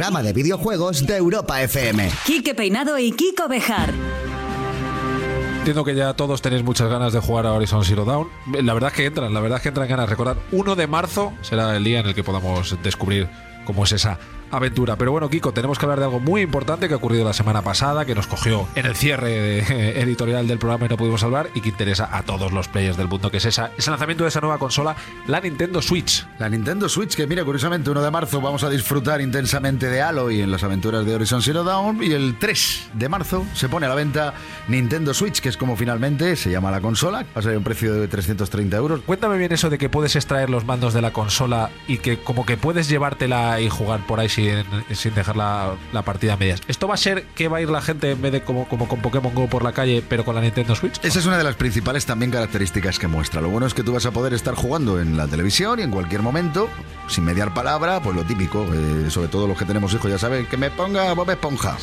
programa de videojuegos de Europa FM.
Quique Peinado y Kiko Bejar.
Entiendo que ya todos tenéis muchas ganas de jugar a Horizon Zero Dawn. La verdad es que entran, la verdad es que entran ganas. Recordad, 1 de marzo será el día en el que podamos descubrir cómo es esa aventura. Pero bueno, Kiko, tenemos que hablar de algo muy importante que ha ocurrido la semana pasada, que nos cogió en el cierre de- editorial del programa y no pudimos hablar y que interesa a todos los players del mundo, que es esa, ese lanzamiento de esa nueva consola, la Nintendo Switch.
La Nintendo Switch, que mira, curiosamente, 1 de marzo vamos a disfrutar intensamente de Aloy en las aventuras de Horizon Zero Dawn y el 3 de marzo se pone a la venta Nintendo Switch, que es como finalmente se llama la consola, va a ser un precio de 330 euros.
Cuéntame bien eso de que puedes extraer los mandos de la consola y que como que puedes llevártela y jugar por ahí sin, sin dejar la, la partida a medias. ¿Esto va a ser que va a ir la gente en vez de como, como con Pokémon Go por la calle, pero con la Nintendo Switch?
Esa es una de las principales también características que muestra. Lo bueno es que tú vas a poder estar jugando en la televisión y en cualquier momento, sin mediar palabra, pues lo típico, eh, sobre todo los que tenemos hijos, ya saben, que me ponga Bob Esponja.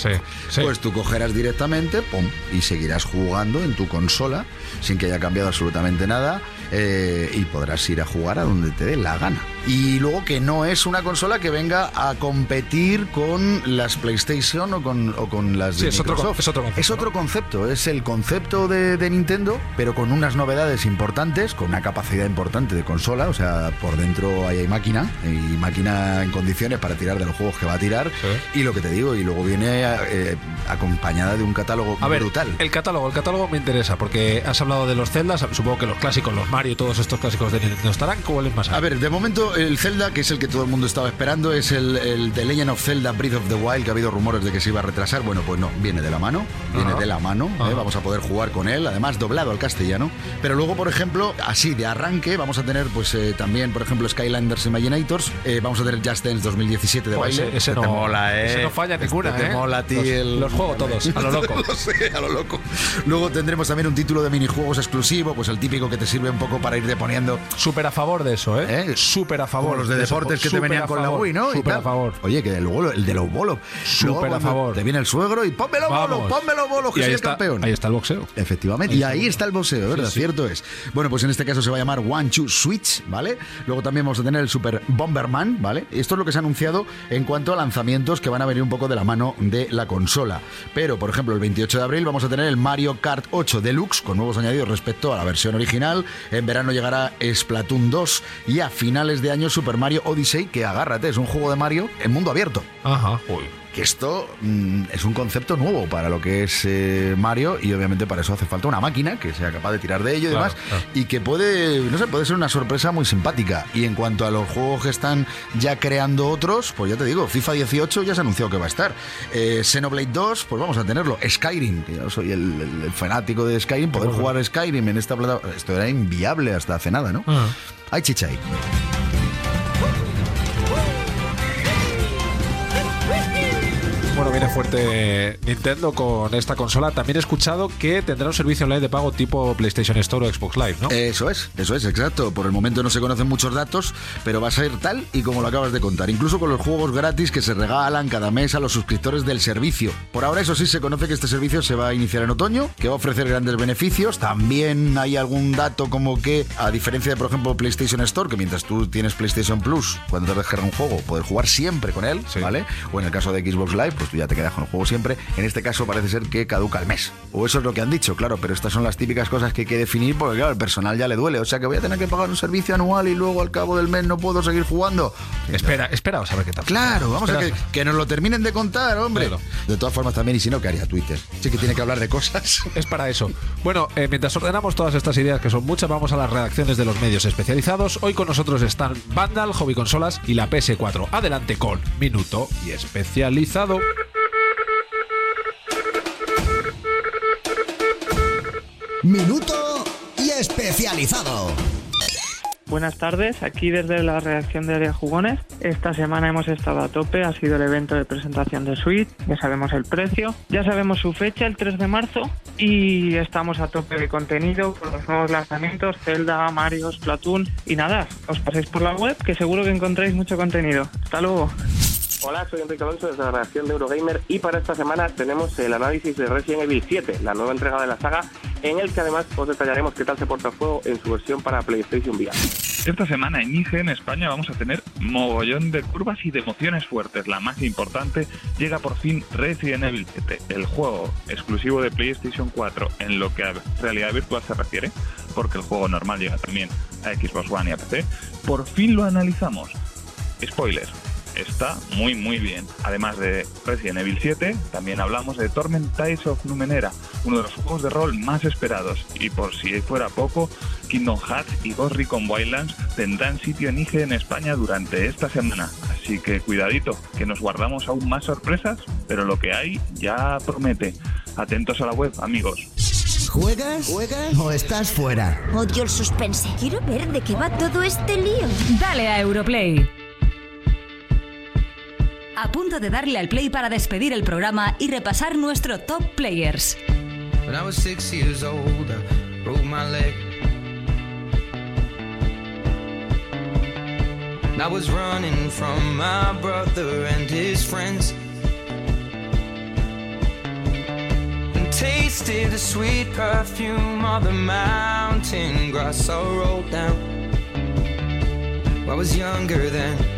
Pues tú cogerás directamente, pum, y seguirás jugando en tu consola sin que haya cambiado absolutamente nada eh, y podrás ir a jugar a donde te dé la gana. Y luego que no es una consola que venga a competir con las PlayStation o con, o con las
Sí,
de
es otro
Microsoft.
es otro concepto,
Es otro concepto, es el concepto de, de Nintendo, pero con unas novedades importantes, con una capacidad importante de consola, o sea, por dentro ahí hay máquina, y máquina en condiciones para tirar de los juegos que va a tirar, y lo que te digo, y luego viene eh, acompañada de un catálogo
A ver,
brutal.
el catálogo, el catálogo me interesa porque has hablado de los Zeldas, supongo que los clásicos, los Mario y todos estos clásicos de Nintendo estarán, ¿cuál es más?
A ver, de momento el Zelda, que es el que todo el mundo estaba esperando, es el, el The Legend of Zelda Breath of the Wild, que ha habido rumores de que se iba a retrasar. Bueno, pues no, viene de la mano, viene
Ajá.
de la mano, ¿eh? Vamos a poder jugar con él, además doblado al castellano. Pero luego, por ejemplo, así de arranque, vamos a tener pues eh, también, por ejemplo, Skylanders Imaginators, eh, vamos a tener Just Dance 2017 de
Joder,
baile.
ese- ese no-
te mola, ¿eh?
ese no falla ninguna,
Este te
¿eh?
mola a ti
Los-
el-
los juego todos, a lo [LAUGHS] loco.
Lo sé, a lo loco. Luego tendremos también un título de minijuegos exclusivo, pues el típico que te sirve un poco para ir deponiendo
Súper a favor de eso, ¿eh? Súper a favor.
como los de deportes que te venían con la Wii, ¿no?
Súper a favor.
Oye, que luego el de los bolos.
Súper a favor.
Te viene el suegro y pónmelo bolo,
Vamos.
pónmelo bolo, que soy el campeón.
ahí está el boxeo.
Efectivamente.
Ahí
y
el
ahí está el boxeo, ¿verdad?
Sí, sí.
Cierto es. Bueno, pues en este caso se va a llamar One Two Switch, ¿vale? Luego también vamos a tener el Super Bomberman, ¿vale? Esto es lo que se ha anunciado en cuanto a lanzamientos que van a venir un poco de la mano de la consola. Pero, por ejemplo, el 28 de abril vamos a tener el Mario Kart 8 Deluxe con nuevos añadidos respecto a la versión original. En verano llegará Splatoon 2 y a finales de año Super Mario Odyssey, que agárrate, es un juego de Mario en mundo abierto.
Ajá.
Que esto mm, es un concepto nuevo para lo que es eh, Mario y obviamente para eso hace falta una máquina que sea capaz de tirar de ello y
Claro,
demás
claro.
y que puede, no sé, puede ser una sorpresa muy simpática. Y en cuanto a los juegos que están ya creando otros, pues ya te digo, FIFA 18 ya se ha anunciado que va a estar. Eh, Xenoblade 2, pues vamos a tenerlo. Skyrim, que yo soy el, el- el fanático de Skyrim, poder jugar Skyrim en esta plataforma, esto era inviable hasta hace nada, ¿no?
Ajá.
Hay chicha ahí.
Bueno, viene fuerte Nintendo con esta consola. También he escuchado que tendrá un servicio online de pago tipo PlayStation Store o Xbox Live, ¿no?
Eso es, eso es, exacto. Por el momento no se conocen muchos datos, pero va a ser tal y como lo acabas de contar. Incluso con los juegos gratis que se regalan cada mes a los suscriptores del servicio. Por ahora, eso sí, se conoce que este servicio se va a iniciar en otoño, que va a ofrecer grandes beneficios. También hay algún dato como que, a diferencia de, por ejemplo, PlayStation Store, que mientras tú tienes PlayStation Plus, cuando te descargas un juego, puedes jugar siempre con él, ¿vale? O en el caso de Xbox Live, pues tú ya te quedas con el juego siempre. En este caso parece ser que caduca el mes. O eso es lo que han dicho, claro, pero estas son las típicas cosas que hay que definir porque, claro, el personal ya le duele. O sea que voy a tener que pagar un servicio anual y luego al cabo del mes no puedo seguir jugando.
Espera, espera, vamos a ver qué tal.
Claro, vamos a que,
Espera.
que nos lo terminen de contar, hombre.
Claro.
De todas formas, también, y si no, ¿qué haría Twitter? Sí que tiene que hablar de cosas. [LAUGHS]
Es para eso. Bueno, eh, mientras ordenamos todas estas ideas, que son muchas, vamos a las redacciones de los medios especializados. Hoy con nosotros están Vandal, Hobby Consolas y la PS4. Adelante con Minuto y Especializado.
Minuto y especializado.
Buenas tardes, aquí desde la redacción de Área Jugones. Esta semana hemos estado a tope, ha sido el evento de presentación de Switch, ya sabemos el precio, ya sabemos su fecha, el 3 de marzo, y estamos a tope de contenido con los nuevos lanzamientos, Zelda, Mario, Splatoon, y nada, os paséis por la web que seguro que encontráis mucho contenido. Hasta luego.
Hola, soy Enrique Alonso desde la redacción de Eurogamer y para esta semana tenemos el análisis de Resident Evil 7, la nueva entrega de la saga, en el que además os detallaremos qué tal se porta el juego en su versión para PlayStation VR.
Esta semana en IGE en España vamos a tener mogollón de curvas y de emociones fuertes. La más importante llega por fin Resident Evil 7, el juego exclusivo de PlayStation 4 en lo que a realidad virtual se refiere, porque el juego normal llega también a Xbox One y a PC. Por fin lo analizamos. Spoiler, está muy muy bien. Además de Resident Evil 7, también hablamos de Torment Tides of Numenera, uno de los juegos de rol más esperados. Y por si fuera poco, Kingdom Hearts y Ghost Recon Wildlands tendrán sitio en IGE en España durante esta semana. Así que cuidadito, que nos guardamos aún más sorpresas, pero lo que hay ya promete. Atentos a la web, amigos.
¿Juegas? ¿Juegas? ¿O estás fuera?
Odio el suspense. Quiero ver de qué va todo este lío.
Dale a Europlay. A punto de darle al play para despedir el programa y repasar nuestro top players.
When I was six years old, I broke my leg. And I was running from my brother and his friends. And tasted the sweet perfume of the mountain grass I rolled down. I was younger then.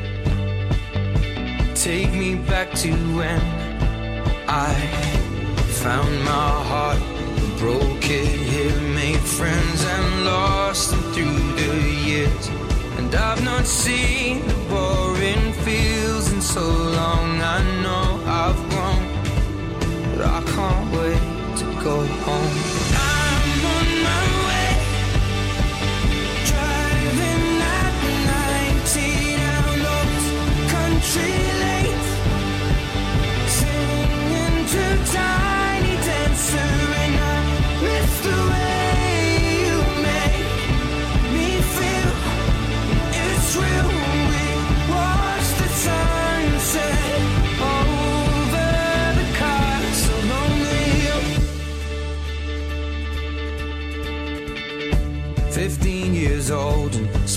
Take me back to when I found my heart, broke it here, made friends and lost them through the years. And I've not seen the boring fields in so long. I know I've grown, but I can't wait to go home. I'm on my way, driving at 90 down country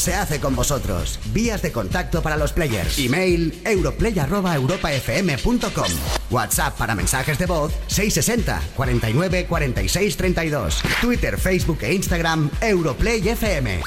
se hace con vosotros. Vías de contacto para los players. Email europlay@europafm.com. WhatsApp para mensajes de voz 660 49 46 32. Twitter, Facebook e Instagram Europlay FM.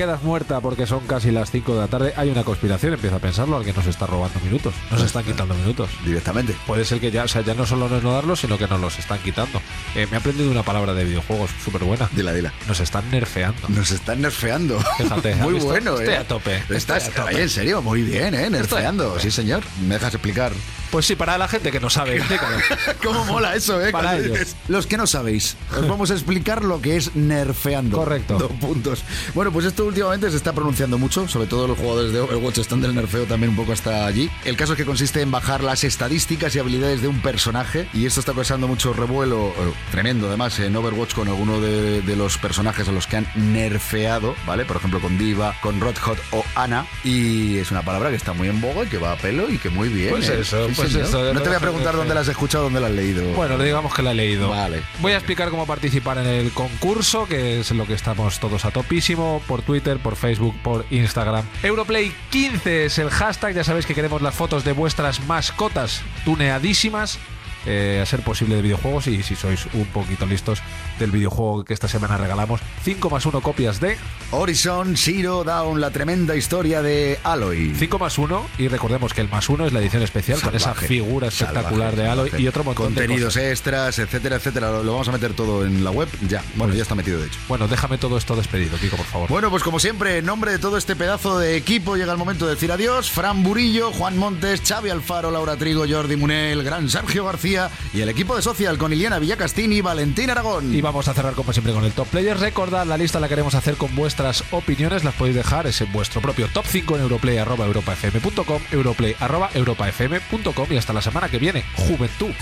Quedas muerta porque son casi las 5 de la tarde. Hay una conspiración, empieza a pensarlo, alguien nos está robando minutos. Nos están quitando minutos.
Directamente.
Puede ser que ya, o sea, ya no solo no es no darlos, sino que nos los están quitando. Eh, me he aprendido una palabra de videojuegos súper buena.
Dila, dila.
Nos están nerfeando.
Nos están nerfeando.
Fíjate, [LAUGHS] ¿has
Muy
visto?
bueno,
Estoy
¿eh?
a tope,
Estás,
a tope.
Ay, en serio, muy bien, ¿eh? Nerfeando. Sí, señor. ¿Me dejas explicar?
Pues sí, para la gente que no sabe. [LAUGHS]
¿Cómo mola eso, eh?
Para ellos.
dices, Los que no sabéis, os vamos a explicar lo que es nerfeando.
Correcto.
Dos puntos. Bueno, pues esto últimamente se está pronunciando mucho, sobre todo los jugadores de Overwatch están del nerfeo también un poco hasta allí. El caso es que consiste en bajar las estadísticas y habilidades de un personaje y esto está causando mucho revuelo, eh, tremendo además, en Overwatch con alguno de, de los personajes a los que han nerfeado, ¿vale? Por ejemplo, con Diva, con Red Hot o Ana. Y es una palabra que está muy en boga y que va a pelo y que muy bien.
Pues
¿eh?
eso,
Sí,
pues eso,
No te voy a preguntar dónde la has escuchado, dónde la has leído.
Bueno, digamos que la he leído.
Vale.
Voy a explicar cómo participar en el concurso, que es lo que estamos todos a topísimo, por Twitter, por Facebook, por Instagram. Europlay15 es el hashtag, ya sabéis que queremos las fotos de vuestras mascotas tuneadísimas eh, a ser posible de videojuegos y si sois un poquito listos del videojuego que esta semana regalamos, 5 más 1 copias de
Horizon Zero Dawn, la tremenda historia de Aloy.
5 más 1 y recordemos que el más 1 es la edición especial con esa figura espectacular
salvaje,
de Aloy
salvaje.
y otro montón de
Contenidos
cosas.
extras, etcétera, etcétera. Lo, lo vamos a meter todo en la web. Ya, bueno, ya está metido de hecho.
Bueno, déjame todo esto despedido, Kiko, por favor.
Bueno, pues como siempre, en nombre de todo este pedazo de equipo, llega el momento de decir adiós. Fran Burillo, Juan Montes, Xavi Alfaro, Laura Trigo, Jordi Munel, gran Sergio García y el equipo de Social con Iliana Villacastín y Valentín Aragón.
Y vamos a cerrar como siempre con el Top Players. Recordad, la lista la queremos hacer con vuestras opiniones. Las podéis dejar es en vuestro propio top 5 en europlay.europafm.com, europlay.europafm.com y hasta la semana que viene. Juventud.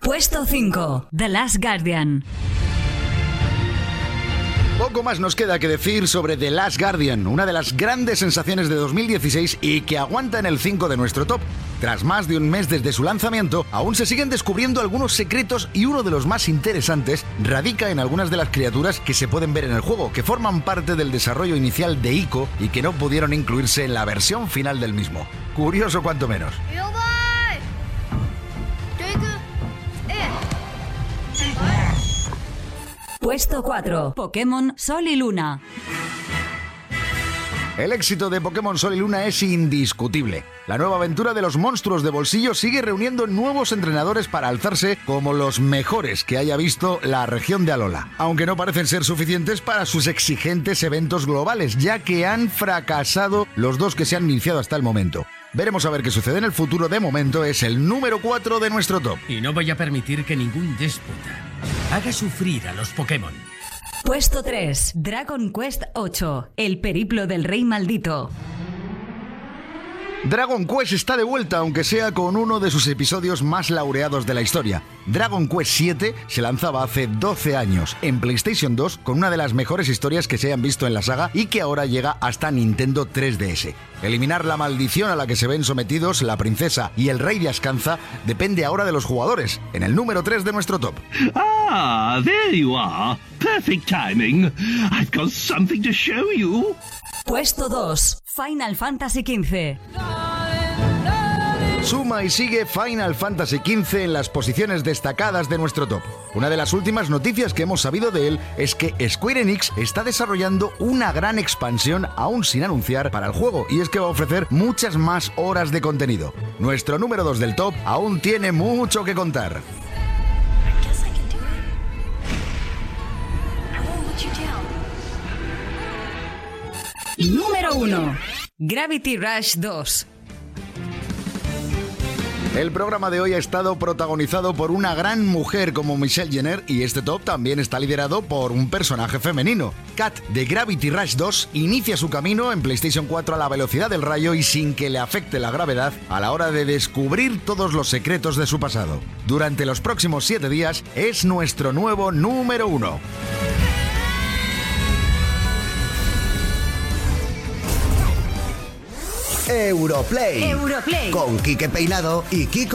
Puesto 5. The Last Guardian.
Poco más nos queda que decir sobre The Last Guardian, una de las grandes sensaciones de 2016 y que aguanta en el 5 de nuestro top. Tras más de un mes desde su lanzamiento, aún se siguen descubriendo algunos secretos y uno de los más interesantes radica en algunas de las criaturas que se pueden ver en el juego, que forman parte del desarrollo inicial de ICO y que no pudieron incluirse en la versión final del mismo. Curioso cuanto menos.
Puesto 4. Pokémon Sol y Luna.
El éxito de Pokémon Sol y Luna es indiscutible. La nueva aventura de los monstruos de bolsillo sigue reuniendo nuevos entrenadores para alzarse como los mejores que haya visto la región de Alola, aunque no parecen ser suficientes para sus exigentes eventos globales, ya que han fracasado los dos que se han iniciado hasta el momento. Veremos a ver qué sucede en el futuro. De momento es el número 4 de nuestro top.
Y no voy a permitir que ningún déspota haga sufrir a los Pokémon.
Puesto 3. Dragon Quest 8. El periplo del rey maldito.
Dragon Quest está de vuelta, aunque sea con uno de sus episodios más laureados de la historia. Dragon Quest 7 se lanzaba hace 12 años en PlayStation 2 con una de las mejores historias que se hayan visto en la saga y que ahora llega hasta Nintendo 3DS. Eliminar la maldición a la que se ven sometidos la princesa y el rey de Ascanza depende ahora de los jugadores, en el número 3 de nuestro top.
Ah, there you are. Perfect timing. I've got something to show you.
Puesto 2. Final Fantasy XV.
Suma y sigue Final Fantasy XV en las posiciones destacadas de nuestro top. Una de las últimas noticias que hemos sabido de él es que Square Enix está desarrollando una gran expansión aún sin anunciar para el juego y es que va a ofrecer muchas más horas de contenido. Nuestro número 2 del top aún tiene mucho que contar.
Número 1. Gravity Rush 2.
El programa de hoy ha estado protagonizado por una gran mujer como Michelle Jenner y este top también está liderado por un personaje femenino. Kat de Gravity Rush 2 inicia su camino en PlayStation 4 a la velocidad del rayo y sin que le afecte la gravedad a la hora de descubrir todos los secretos de su pasado. Durante los próximos 7 días es nuestro nuevo número 1.
Europlay.
Europlay.
Con Quique Peinado y Kiko